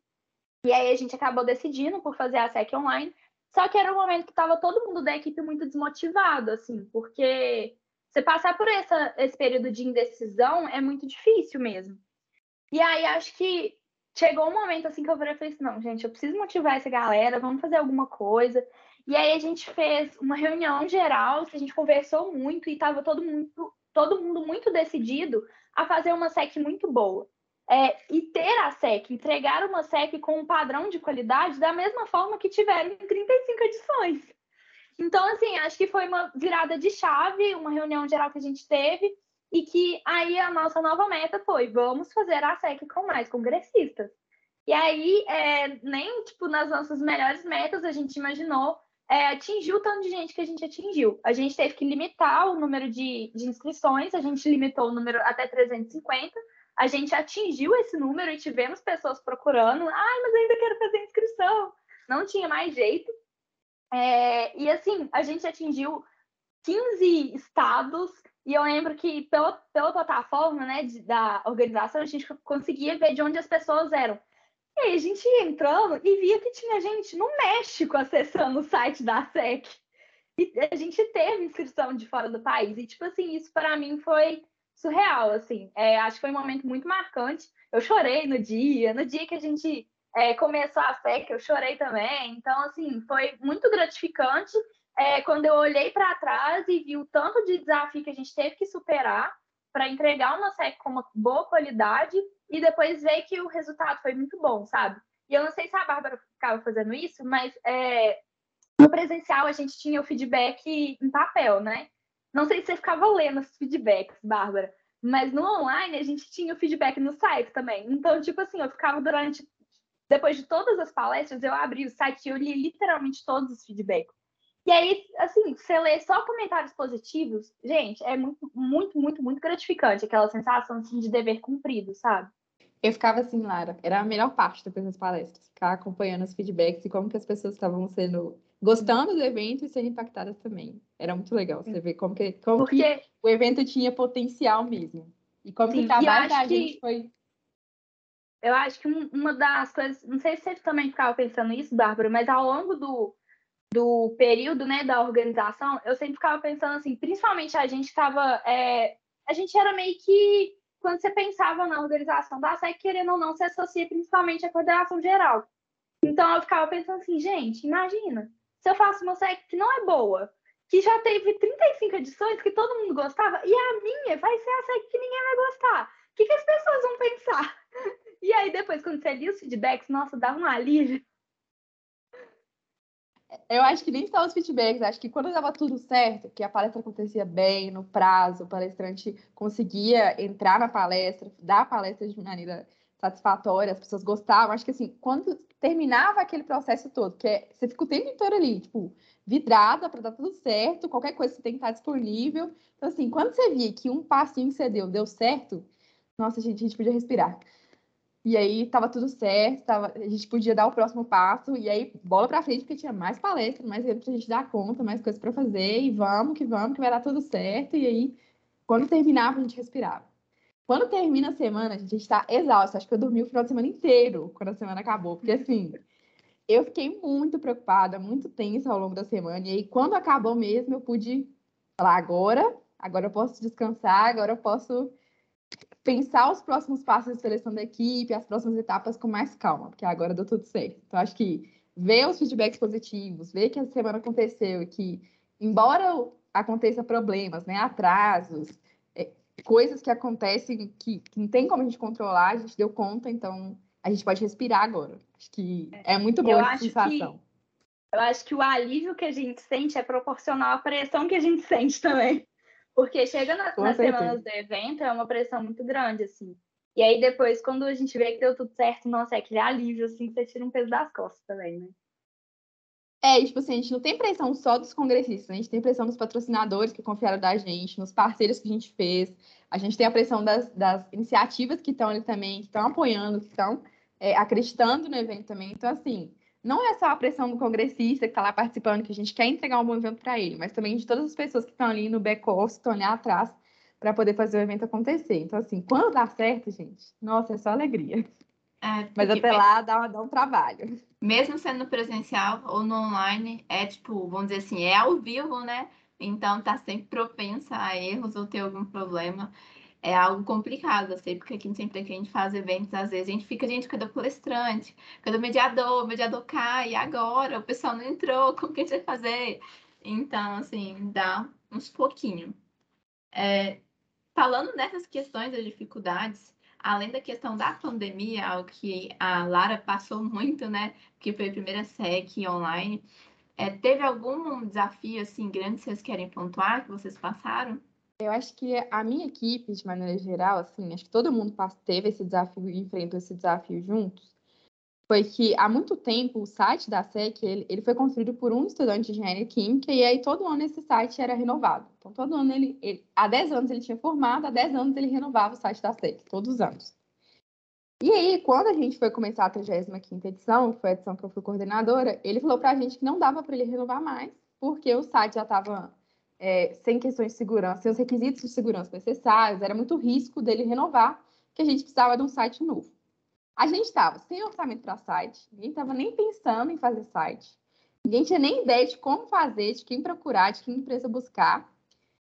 E aí a gente acabou decidindo por fazer a SEC online. Só que era um momento que estava todo mundo da equipe muito desmotivado, assim, porque você passar por essa, esse período de indecisão é muito difícil mesmo. E aí acho que chegou um momento assim que eu falei assim, não, gente, eu preciso motivar essa galera, vamos fazer alguma coisa. E aí a gente fez uma reunião geral, a gente conversou muito e estava todo mundo, todo mundo muito decidido a fazer uma SEC muito boa. É, e ter a SEC, entregar uma SEC com um padrão de qualidade da mesma forma que tiveram em 35 edições. Então, assim, acho que foi uma virada de chave, uma reunião geral que a gente teve, e que aí a nossa nova meta foi: vamos fazer a SEC com mais congressistas. E aí, é, nem tipo, nas nossas melhores metas a gente imaginou é, atingiu o tanto de gente que a gente atingiu. A gente teve que limitar o número de, de inscrições, a gente limitou o número até 350. A gente atingiu esse número e tivemos pessoas procurando. Ai, mas ainda quero fazer inscrição. Não tinha mais jeito. É, e assim, a gente atingiu 15 estados. E eu lembro que pela, pela plataforma né, de, da organização, a gente conseguia ver de onde as pessoas eram. E aí a gente ia entrando e via que tinha gente no México acessando o site da SEC. E a gente teve inscrição de fora do país. E, tipo assim, isso para mim foi surreal, assim. É, acho que foi um momento muito marcante. Eu chorei no dia, no dia que a gente é, começou a SEC, eu chorei também. Então, assim, foi muito gratificante é, quando eu olhei para trás e vi o tanto de desafio que a gente teve que superar para entregar uma SEC com uma boa qualidade e depois ver que o resultado foi muito bom, sabe? E eu não sei se a Bárbara ficava fazendo isso, mas é, no presencial a gente tinha o feedback em papel, né? Não sei se você ficava lendo os feedbacks, Bárbara, mas no online a gente tinha o feedback no site também. Então, tipo assim, eu ficava durante. Depois de todas as palestras, eu abri o site e eu li literalmente todos os feedbacks. E aí, assim, você lê só comentários positivos, gente, é muito, muito, muito, muito gratificante aquela sensação assim, de dever cumprido, sabe? Eu ficava assim, Lara, era a melhor parte depois das palestras, ficar acompanhando os feedbacks e como que as pessoas estavam sendo gostando do evento e sendo impactadas também. Era muito legal você ver como que, como Porque... que o evento tinha potencial mesmo. E como Sim, que o trabalho da gente que... foi. Eu acho que uma das coisas, não sei se você também ficava pensando isso, Bárbara, mas ao longo do, do período né, da organização, eu sempre ficava pensando assim, principalmente a gente estava. É, a gente era meio que. Quando você pensava na organização da SEC, querendo ou não, se associa principalmente à coordenação geral. Então eu ficava pensando assim, gente, imagina, se eu faço uma SEC que não é boa, que já teve 35 edições que todo mundo gostava, e a minha vai ser a série que ninguém vai gostar. O que, que as pessoas vão pensar? E aí, depois, quando você lia os feedbacks, nossa, dá um alívio. Eu acho que nem só os feedbacks, acho que quando dava tudo certo, que a palestra acontecia bem, no prazo, o palestrante conseguia entrar na palestra, dar a palestra de maneira satisfatória, as pessoas gostavam. Acho que assim, quando terminava aquele processo todo, que é, você fica o tempo inteiro ali, tipo, vidrada para dar tudo certo, qualquer coisa você tem que estar disponível. Então, assim, quando você via que um passinho que você deu deu certo, nossa, gente, a gente podia respirar. E aí tava tudo certo, tava, a gente podia dar o próximo passo, e aí bola para frente, porque tinha mais palestra, mais evento pra gente dar conta, mais coisas para fazer, e vamos que vamos, que vai dar tudo certo. E aí, quando terminava, a gente respirava. Quando termina a semana, a gente está exausto. Acho que eu dormi o final de semana inteiro quando a semana acabou, porque assim, eu fiquei muito preocupada, muito tensa ao longo da semana. E aí, quando acabou mesmo, eu pude falar agora, agora eu posso descansar, agora eu posso pensar os próximos passos de seleção da equipe, as próximas etapas com mais calma, porque agora deu tudo certo. Então, acho que ver os feedbacks positivos, ver que a semana aconteceu e que, embora aconteça problemas, né, atrasos, é, coisas que acontecem que, que, não tem como a gente controlar, a gente deu conta, então a gente pode respirar agora. Acho que é muito boa essa sensação. Que, eu acho que o alívio que a gente sente é proporcional à pressão que a gente sente também. Porque chega na, nas semanas do evento, é uma pressão muito grande, assim. E aí depois, quando a gente vê que deu tudo certo, nossa, é aquele alívio, assim, que você tira um peso das costas também, né? É, tipo assim, a gente não tem pressão só dos congressistas, né? a gente tem pressão dos patrocinadores que confiaram da gente, nos parceiros que a gente fez, a gente tem a pressão das, das iniciativas que estão ali também, que estão apoiando, que estão é, acreditando no evento também. Então, assim, não é só a pressão do congressista que está lá participando, que a gente quer entregar um bom evento para ele, mas também de todas as pessoas que estão ali no back-office, estão ali atrás, para poder fazer o evento acontecer. Então, assim, quando dá certo, gente, nossa, é só alegria. É, mas até lá dá, dá um trabalho. Mesmo sendo presencial ou no online, é tipo, vamos dizer assim, é ao vivo, né? Então tá sempre propensa a erros ou ter algum problema é algo complicado, eu sei, porque aqui sempre que a gente faz eventos, às vezes a gente fica, gente, cadê o palestrante? Cadê o mediador? O mediador cai, e agora? O pessoal não entrou, como que a gente vai fazer? Então, assim, dá uns pouquinho. É, falando nessas questões das dificuldades, além da questão da pandemia, algo que a Lara passou muito, né? Que foi a primeira SEC online. É, teve algum desafio, assim, grande que vocês querem pontuar, que vocês passaram? Eu acho que a minha equipe, de maneira geral, assim, acho que todo mundo teve esse desafio e enfrentou esse desafio juntos, foi que há muito tempo o site da SEC ele, ele foi construído por um estudante de engenharia química e aí todo ano esse site era renovado. Então todo ano ele, ele há 10 anos ele tinha formado, há 10 anos ele renovava o site da SEC, todos os anos. E aí, quando a gente foi começar a 35ª edição, que foi a edição que eu fui coordenadora, ele falou para a gente que não dava para ele renovar mais, porque o site já estava é, sem questões de segurança, sem os requisitos de segurança necessários, era muito risco dele renovar, que a gente precisava de um site novo. A gente estava sem orçamento para site, ninguém estava nem pensando em fazer site, ninguém tinha nem ideia de como fazer, de quem procurar, de que empresa buscar.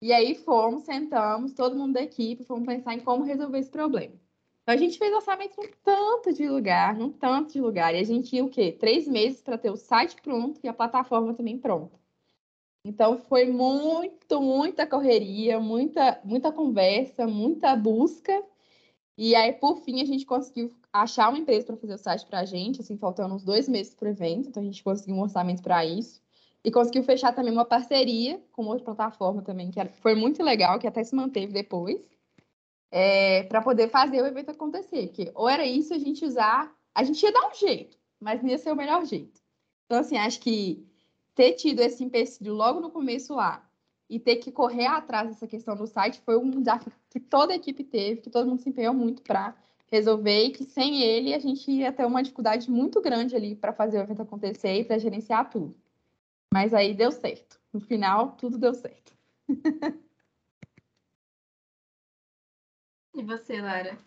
E aí fomos, sentamos, todo mundo da equipe, fomos pensar em como resolver esse problema. Então, a gente fez orçamento num tanto de lugar, num tanto de lugar. E a gente tinha o quê? Três meses para ter o site pronto e a plataforma também pronta. Então foi muito, muita correria, muita, muita conversa, muita busca. E aí, por fim, a gente conseguiu achar uma empresa para fazer o site para a gente, assim, faltando uns dois meses para o evento, então a gente conseguiu um orçamento para isso. E conseguiu fechar também uma parceria com outra plataforma também, que foi muito legal, que até se manteve depois, é, para poder fazer o evento acontecer. Porque ou era isso, a gente usar, a gente ia dar um jeito, mas não ia ser o melhor jeito. Então, assim, acho que ter tido esse empecilho logo no começo lá e ter que correr atrás dessa questão do site foi um desafio que toda a equipe teve, que todo mundo se empenhou muito para resolver e que sem ele a gente ia ter uma dificuldade muito grande ali para fazer o evento acontecer e para gerenciar tudo. Mas aí deu certo. No final, tudo deu certo. e você, Lara?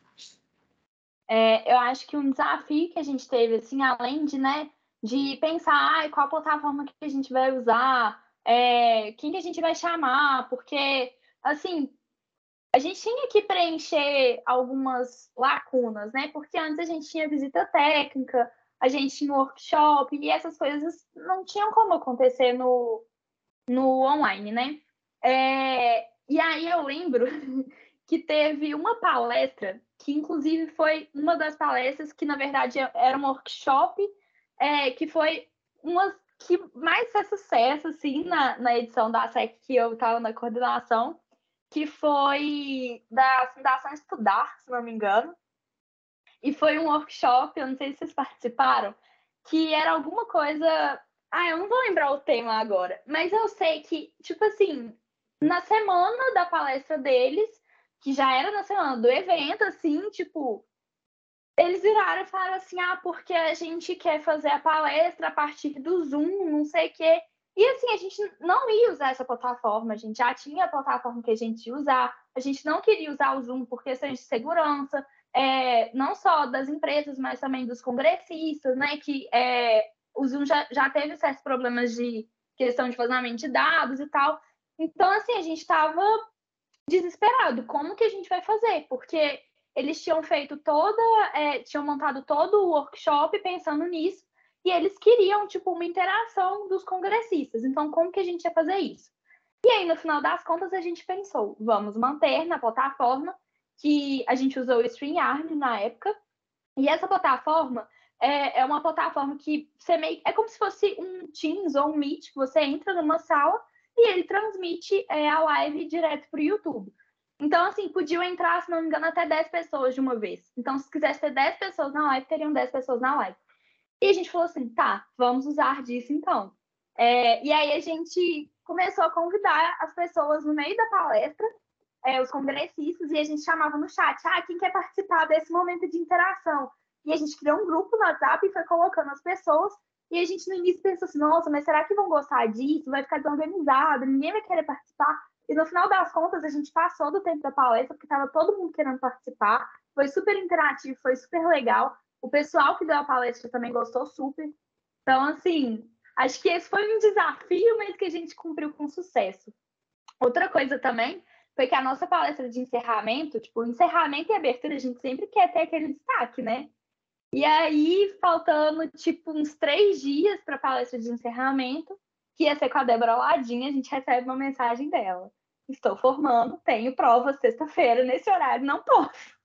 É, eu acho que um desafio que a gente teve, assim, além de, né, de pensar ah, qual plataforma que a gente vai usar, é, quem que a gente vai chamar, porque, assim, a gente tinha que preencher algumas lacunas, né? Porque antes a gente tinha visita técnica, a gente tinha workshop, e essas coisas não tinham como acontecer no, no online, né? É, e aí eu lembro que teve uma palestra, que inclusive foi uma das palestras que, na verdade, era um workshop, é, que foi uma que mais fez sucesso, assim, na, na edição da SEC que eu estava na coordenação, que foi da Fundação Estudar, se não me engano. E foi um workshop, eu não sei se vocês participaram, que era alguma coisa. Ah, eu não vou lembrar o tema agora, mas eu sei que, tipo assim, na semana da palestra deles, que já era na semana do evento, assim, tipo, eles viraram e falaram assim: ah, porque a gente quer fazer a palestra a partir do Zoom, não sei o quê. E assim, a gente não ia usar essa plataforma, a gente já tinha a plataforma que a gente ia usar, a gente não queria usar o Zoom por questões de segurança, é, não só das empresas, mas também dos congressistas, né? Que é, o Zoom já, já teve certos problemas de questão de vazamento de dados e tal. Então, assim, a gente estava desesperado. Como que a gente vai fazer? Porque eles tinham feito toda, é, tinham montado todo o workshop pensando nisso, e eles queriam, tipo, uma interação dos congressistas. Então, como que a gente ia fazer isso? E aí, no final das contas, a gente pensou, vamos manter na plataforma, que a gente usou o StreamYard na época, e essa plataforma é, é uma plataforma que você meio, é como se fosse um Teams ou um Meet, você entra numa sala e ele transmite é, a live direto para o YouTube. Então, assim, podiam entrar, se não me engano, até 10 pessoas de uma vez. Então, se quisesse ter 10 pessoas na live, teriam 10 pessoas na live. E a gente falou assim, tá, vamos usar disso então. É, e aí a gente começou a convidar as pessoas no meio da palestra, é, os congressistas, e a gente chamava no chat, ah, quem quer participar desse momento de interação? E a gente criou um grupo no WhatsApp e foi colocando as pessoas, e a gente no início pensou assim, nossa, mas será que vão gostar disso? Vai ficar desorganizado, ninguém vai querer participar. E no final das contas, a gente passou do tempo da palestra, porque estava todo mundo querendo participar. Foi super interativo, foi super legal. O pessoal que deu a palestra também gostou super. Então, assim, acho que esse foi um desafio, mas que a gente cumpriu com sucesso. Outra coisa também foi que a nossa palestra de encerramento, tipo, encerramento e abertura, a gente sempre quer ter aquele destaque, né? E aí, faltando, tipo, uns três dias para a palestra de encerramento, que ia ser com a Débora Ladinha, a gente recebe uma mensagem dela. Estou formando, tenho prova sexta-feira nesse horário, não posso.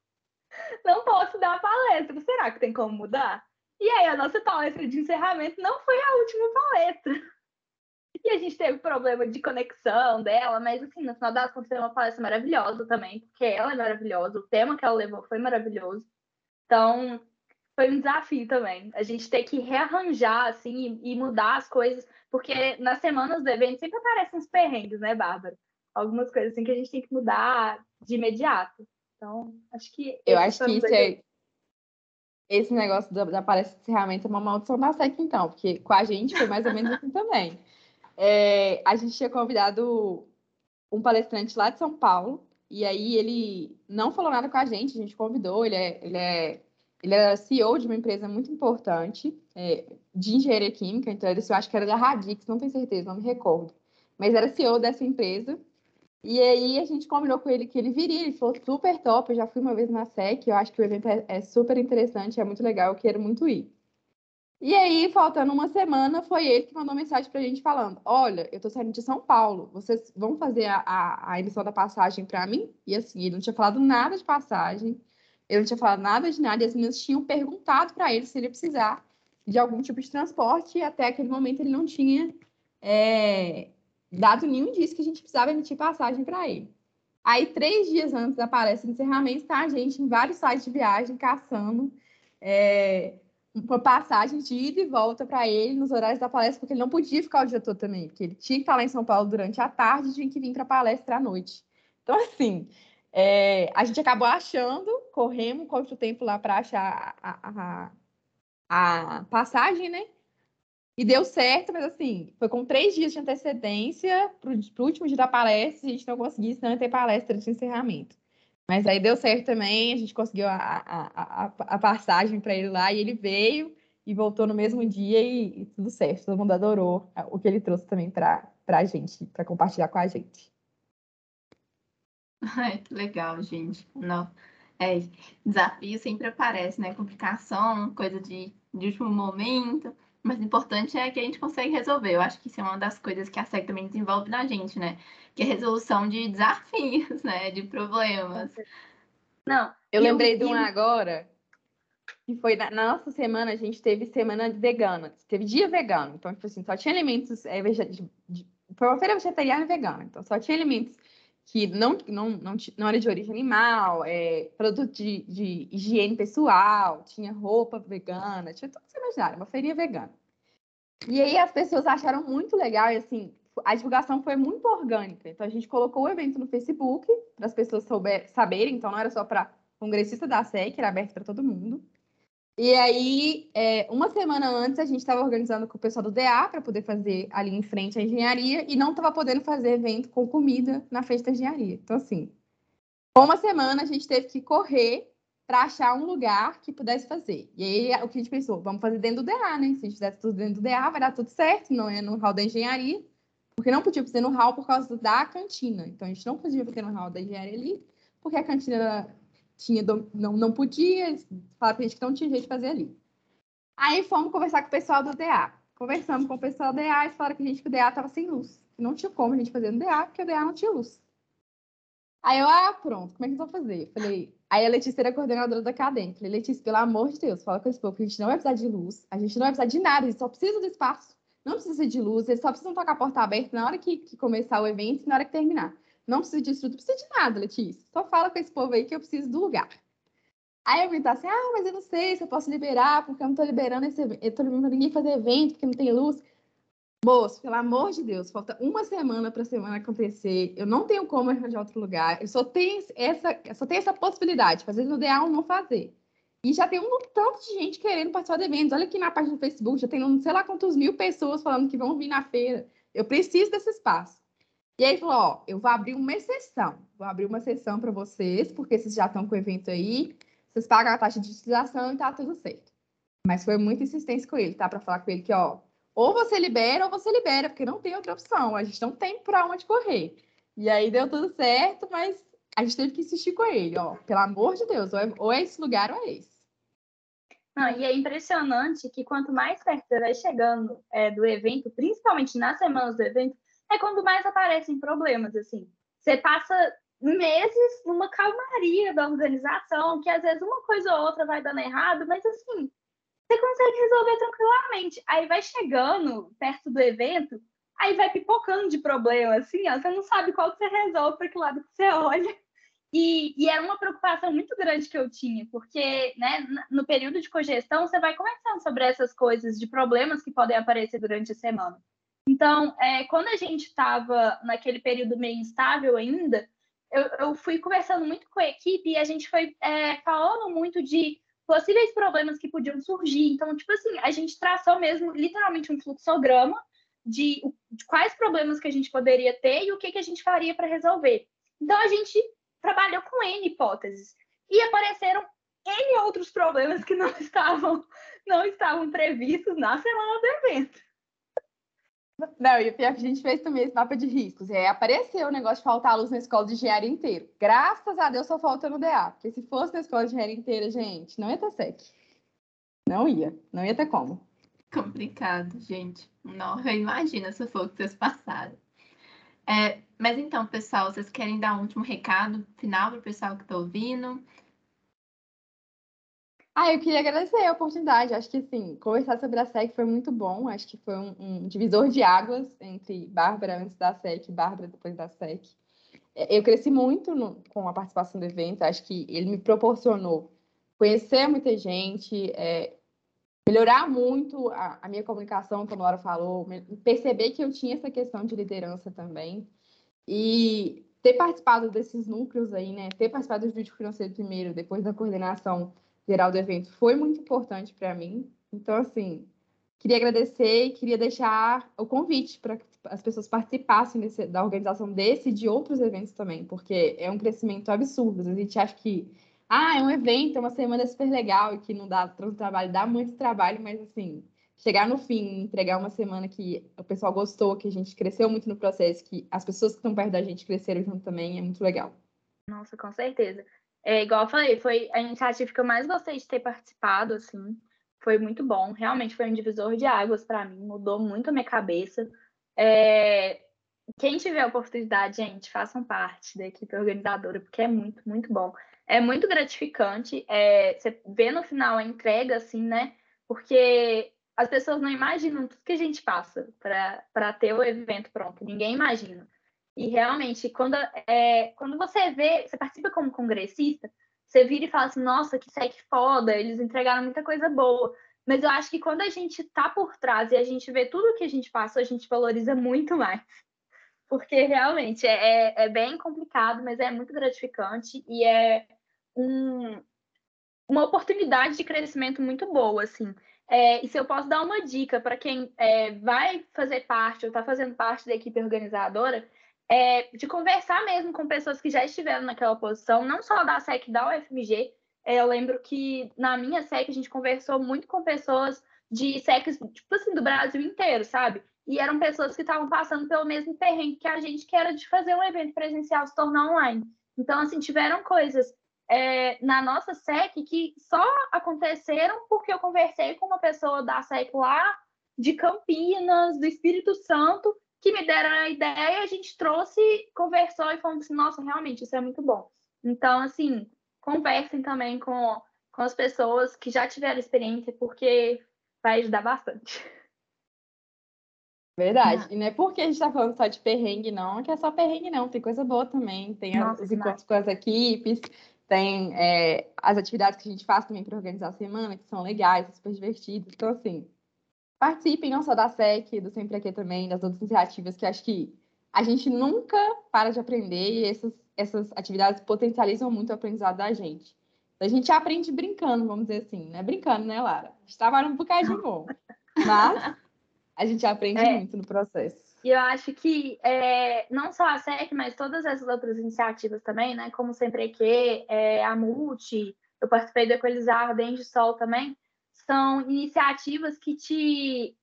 Não posso dar a palestra. Será que tem como mudar? E aí, a nossa palestra de encerramento não foi a última palestra. E a gente teve problema de conexão dela, mas assim, no final das contas foi uma palestra maravilhosa também, porque ela é maravilhosa, o tema que ela levou foi maravilhoso. Então, foi um desafio também. A gente ter que rearranjar, assim, e, mudar as coisas, porque nas semanas do evento sempre aparecem uns perrengues, né, Bárbara? Algumas coisas assim que a gente tem que mudar de imediato. Então, acho que. Eu acho que isso é. Esse negócio da, da palestra de encerramento é uma maldição da SEC, então, porque com a gente foi mais ou menos assim também. É, a gente tinha convidado um palestrante lá de São Paulo, e aí ele não falou nada com a gente, a gente convidou, ele é, ele é ele era CEO de uma empresa muito importante é, de engenharia química, então eu acho que era da Radix, não tenho certeza, não me recordo. Mas era CEO dessa empresa. E aí a gente combinou com ele que ele viria, ele falou super top, eu já fui uma vez na SEC, eu acho que o evento é, é super interessante, é muito legal, eu quero muito ir. E aí, faltando uma semana, foi ele que mandou mensagem para a gente falando: Olha, eu estou saindo de São Paulo, vocês vão fazer a, a, a emissão da passagem para mim? E assim, ele não tinha falado nada de passagem, ele não tinha falado nada de nada, e as meninas tinham perguntado para ele se ele precisar de algum tipo de transporte, e até aquele momento ele não tinha é, dado nenhum indício que a gente precisava emitir passagem para ele. Aí, três dias antes da palestra de encerramento, está a gente em vários sites de viagem caçando é, uma passagem de ida e volta para ele nos horários da palestra, porque ele não podia ficar o dia todo também, porque ele tinha que estar lá em São Paulo durante a tarde e tinha que vir para a palestra à noite. Então, assim, é, a gente acabou achando, corremos quanto tempo lá para achar a, a, a, passagem, né? E deu certo, mas assim, foi com três dias de antecedência para o último dia da palestra, a gente não conseguia, senão ter palestra de encerramento. Mas aí deu certo também, a gente conseguiu a, a, a, a passagem para ele lá e ele veio e voltou no mesmo dia e, e, tudo certo. Todo mundo adorou o que ele trouxe também para a gente, para compartilhar com a gente. Ai, que legal, gente. Não, é, desafio sempre aparece, né? Complicação, coisa de, de último momento. Mas o importante é que a gente consegue resolver. Eu acho que isso é uma das coisas que a SEC também desenvolve na gente, né? Que é a resolução de desafios, né? De problemas. Não. Eu lembrei de uma agora, que foi na, na, nossa semana, a gente teve semana vegana, teve dia vegano. Então, tipo assim, só tinha alimentos. É, de, de, foi uma feira vegetariana e vegana. Então, só tinha alimentos que não, não, não, não era de origem animal, é, produto de, de higiene pessoal, tinha roupa vegana, tinha tudo que você imaginar, uma feirinha vegana. E aí as pessoas acharam muito legal, e assim, a divulgação foi muito orgânica. Então a gente colocou o evento no Facebook para as pessoas souber, saberem, então não era só para congressista da SEC, era aberto para todo mundo. E aí, é, uma semana antes, a gente estava organizando com o pessoal do DA para poder fazer ali em frente a engenharia e não estava podendo fazer evento com comida na frente da engenharia. Então, assim, uma semana a gente teve que correr para achar um lugar que pudesse fazer. E aí, o que a gente pensou? Vamos fazer dentro do DA, né? Se a gente fizesse tudo dentro do DA, vai dar tudo certo, não é no hall da engenharia. Porque não podia fazer no hall por causa da cantina. Então, a gente não podia fazer no hall da engenharia ali, porque a cantina tinha, não, não podia, falaram pra gente que não tinha jeito de fazer ali. Aí fomos conversar com o pessoal do DA. Conversamos com o pessoal do DA e falaram que a gente que o DA estava sem luz. Que não tinha como a gente fazer no DA, porque o DA não tinha luz. Aí eu, ah, pronto, como é que nós vamos fazer? Falei, aí a Letícia era coordenadora da acadêmica. Falei, Letícia, pelo amor de Deus, fala com esse povo, que a gente não vai precisar de luz, a gente não vai precisar de nada, a gente só precisa do espaço, não precisa de luz, eles só precisam tocar a porta aberta na hora que, que começar o evento e na hora que terminar. Não de estrutura, não precisa de nada, Letícia. Só fala com esse povo aí que eu preciso do lugar. Aí eu me assim, ah, mas eu não sei se eu posso liberar, porque eu não tô liberando esse evento, eu tô ninguém fazer evento, porque não tem luz. Moço, pelo amor de Deus, falta uma semana para a semana acontecer. Eu não tenho como arranjar outro lugar. Eu só tenho essa, só tenho essa possibilidade, fazer no ou não fazer. E já tem um tanto de gente querendo participar de eventos. Olha aqui na página do Facebook, já tem não sei lá quantos mil pessoas falando que vão vir na feira. Eu preciso desse espaço. E aí falou, ó, eu vou abrir uma exceção. Vou abrir uma exceção para vocês, porque vocês já estão com o evento aí vocês pagam a taxa de utilização e tá tudo certo. Mas foi muita insistência com ele, tá? Para falar com ele que, ó, ou você libera ou você libera, porque não tem outra opção. A gente não tem para onde correr. E aí deu tudo certo, mas a gente teve que insistir com ele, ó. Pelo amor de Deus, ou é, ou é esse lugar ou é esse. Não, e é impressionante que quanto mais perto você vai chegando é, do evento, principalmente nas semanas do evento, é quando mais aparecem problemas, assim. Você passa meses numa calmaria da organização, que às vezes uma coisa ou outra vai dando errado, mas assim, você consegue resolver tranquilamente. Aí vai chegando perto do evento, aí vai pipocando de problema, assim, ó, você não sabe qual que você resolve, para que lado que você olha. E, e, era uma preocupação muito grande que eu tinha, porque né, no período de cogestão você vai conversando sobre essas coisas, de problemas que podem aparecer durante a semana. Então, é, quando a gente estava naquele período meio instável ainda, eu, eu fui conversando muito com a equipe e a gente foi é, falando muito de possíveis problemas que podiam surgir. Então, tipo assim, a gente traçou mesmo literalmente um fluxograma de, de quais problemas que a gente poderia ter e o que, que a gente faria para resolver. Então, a gente trabalhou com N hipóteses e apareceram N outros problemas que não estavam, não estavam previstos na semana do evento. Não, e o pior é que a gente fez também esse mapa de riscos. Aí apareceu o negócio de faltar luz na escola de engenharia inteira. Graças a Deus só falta no DA. Porque se fosse na escola de engenharia inteira, gente, não ia ter SEC. Não ia. Não ia ter como. Complicado, gente. Não, imagina se for o que vocês passaram. É, mas então, pessoal, vocês querem dar um último recado final para o pessoal que está ouvindo? Ah, eu queria agradecer a oportunidade. Acho que, assim, conversar sobre a SEC foi muito bom. Acho que foi um, um divisor de águas entre Bárbara antes da SEC e Bárbara depois da SEC. É, eu cresci muito no, com a participação do evento. Acho que ele me proporcionou conhecer muita gente, é, melhorar muito a, a, minha comunicação, como a Laura falou, perceber que eu tinha essa questão de liderança também. E ter participado desses núcleos aí, né? Ter participado do vídeo financeiro primeiro, depois da coordenação geral do evento foi muito importante para mim. Então, assim, queria agradecer e queria deixar o convite para que as pessoas participassem desse, da organização desse e de outros eventos também, porque é um crescimento absurdo. A gente acha que, ah, é um evento, é uma semana super legal e que não dá tanto trabalho, dá muito trabalho, mas, assim, chegar no fim, entregar uma semana que o pessoal gostou, que a gente cresceu muito no processo, que as pessoas que estão perto da gente cresceram junto também, é muito legal. Nossa, com certeza. É, igual eu falei, foi a iniciativa que eu mais gostei de ter participado, assim. foi muito bom. Realmente foi um divisor de águas para mim, mudou muito a minha cabeça. É, quem tiver a oportunidade, gente, façam parte da equipe organizadora, porque é muito, muito bom. É muito gratificante. É, você vê no final a entrega, assim, né? Porque as pessoas não imaginam tudo que a gente passa para ter o evento pronto. Ninguém imagina. E realmente, quando, é, quando você vê, você participa como congressista, você vira e fala assim, nossa, que sec foda, eles entregaram muita coisa boa. Mas eu acho que quando a gente tá por trás e a gente vê tudo que a gente passa, a gente valoriza muito mais. Porque realmente é, é, é bem complicado, mas é muito gratificante e é um, uma oportunidade de crescimento muito boa, assim. É, e se eu posso dar uma dica para quem é, vai fazer parte ou está fazendo parte da equipe organizadora, é de conversar mesmo com pessoas que já estiveram naquela posição, não só da SEC, da UFMG. É, eu lembro que na minha SEC a gente conversou muito com pessoas de SECs, tipo assim, do Brasil inteiro, sabe? E eram pessoas que estavam passando pelo mesmo perrengue que a gente, que era de fazer um evento presencial se tornar online. Então, assim, tiveram coisas é, na nossa SEC que só aconteceram porque eu conversei com uma pessoa da SEC lá de Campinas, do Espírito Santo, que me deram a ideia, a gente trouxe, conversou e falou assim, nossa, realmente, isso é muito bom. Então, assim, conversem também com, com as pessoas que já tiveram experiência, porque vai ajudar bastante. Verdade. E não é porque a gente está falando só de perrengue, não, que é só perrengue, não. Tem coisa boa também. Tem Nossa, os encontros com as equipes, tem é, as atividades que a gente faz também para organizar a semana, que são legais, super divertidas. Então, assim, participem não só da SEC, do Sempre Aqui também, das outras iniciativas, que acho que a gente nunca para de aprender e essas, essas atividades potencializam muito o aprendizado da gente. A gente aprende brincando, vamos dizer assim, né? Brincando, né, Lara? A gente trabalha um bocadinho bom. Mas a gente aprende é, muito no processo. E eu acho que é, não só a SEC, mas todas essas outras iniciativas também, né? Como Sempre Que, é, a Multi, eu participei do Equalizar Desde Sol também, são iniciativas que te,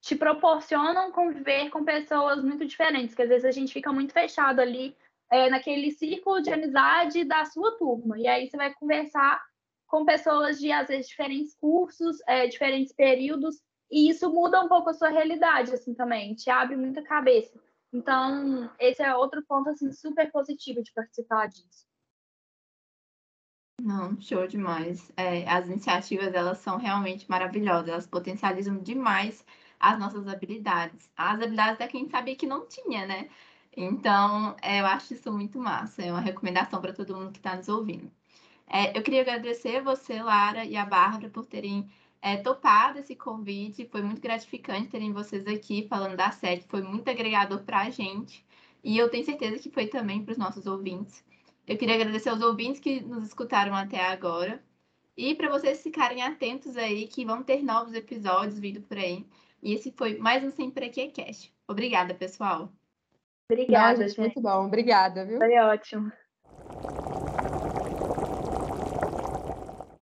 te proporcionam conviver com pessoas muito diferentes, que às vezes a gente fica muito fechado ali é, naquele círculo de amizade da sua turma. E aí você vai conversar com pessoas de, às vezes, diferentes cursos, é, diferentes períodos, e isso muda um pouco a sua realidade, assim, também, te abre muita cabeça. Então, esse é outro ponto, assim, super positivo de participar disso. Não, show demais. É, as iniciativas, elas são realmente maravilhosas, elas potencializam demais as nossas habilidades. As habilidades da quem sabia que não tinha, né? Então, é, eu acho isso muito massa. É uma recomendação para todo mundo que está nos ouvindo. É, eu queria agradecer você, Lara, e a Bárbara por terem é, topado esse convite. Foi muito gratificante terem vocês aqui falando da SEC. Foi muito agregador para a gente. E eu tenho certeza que foi também para os nossos ouvintes. Eu queria agradecer aos ouvintes que nos escutaram até agora. E para vocês ficarem atentos aí, que vão ter novos episódios vindo por aí. E esse foi mais um Sempre Aqui Cast. Obrigada, pessoal. Obrigada, Não, gente, gente. Muito bom. Obrigada, viu? Foi ótimo.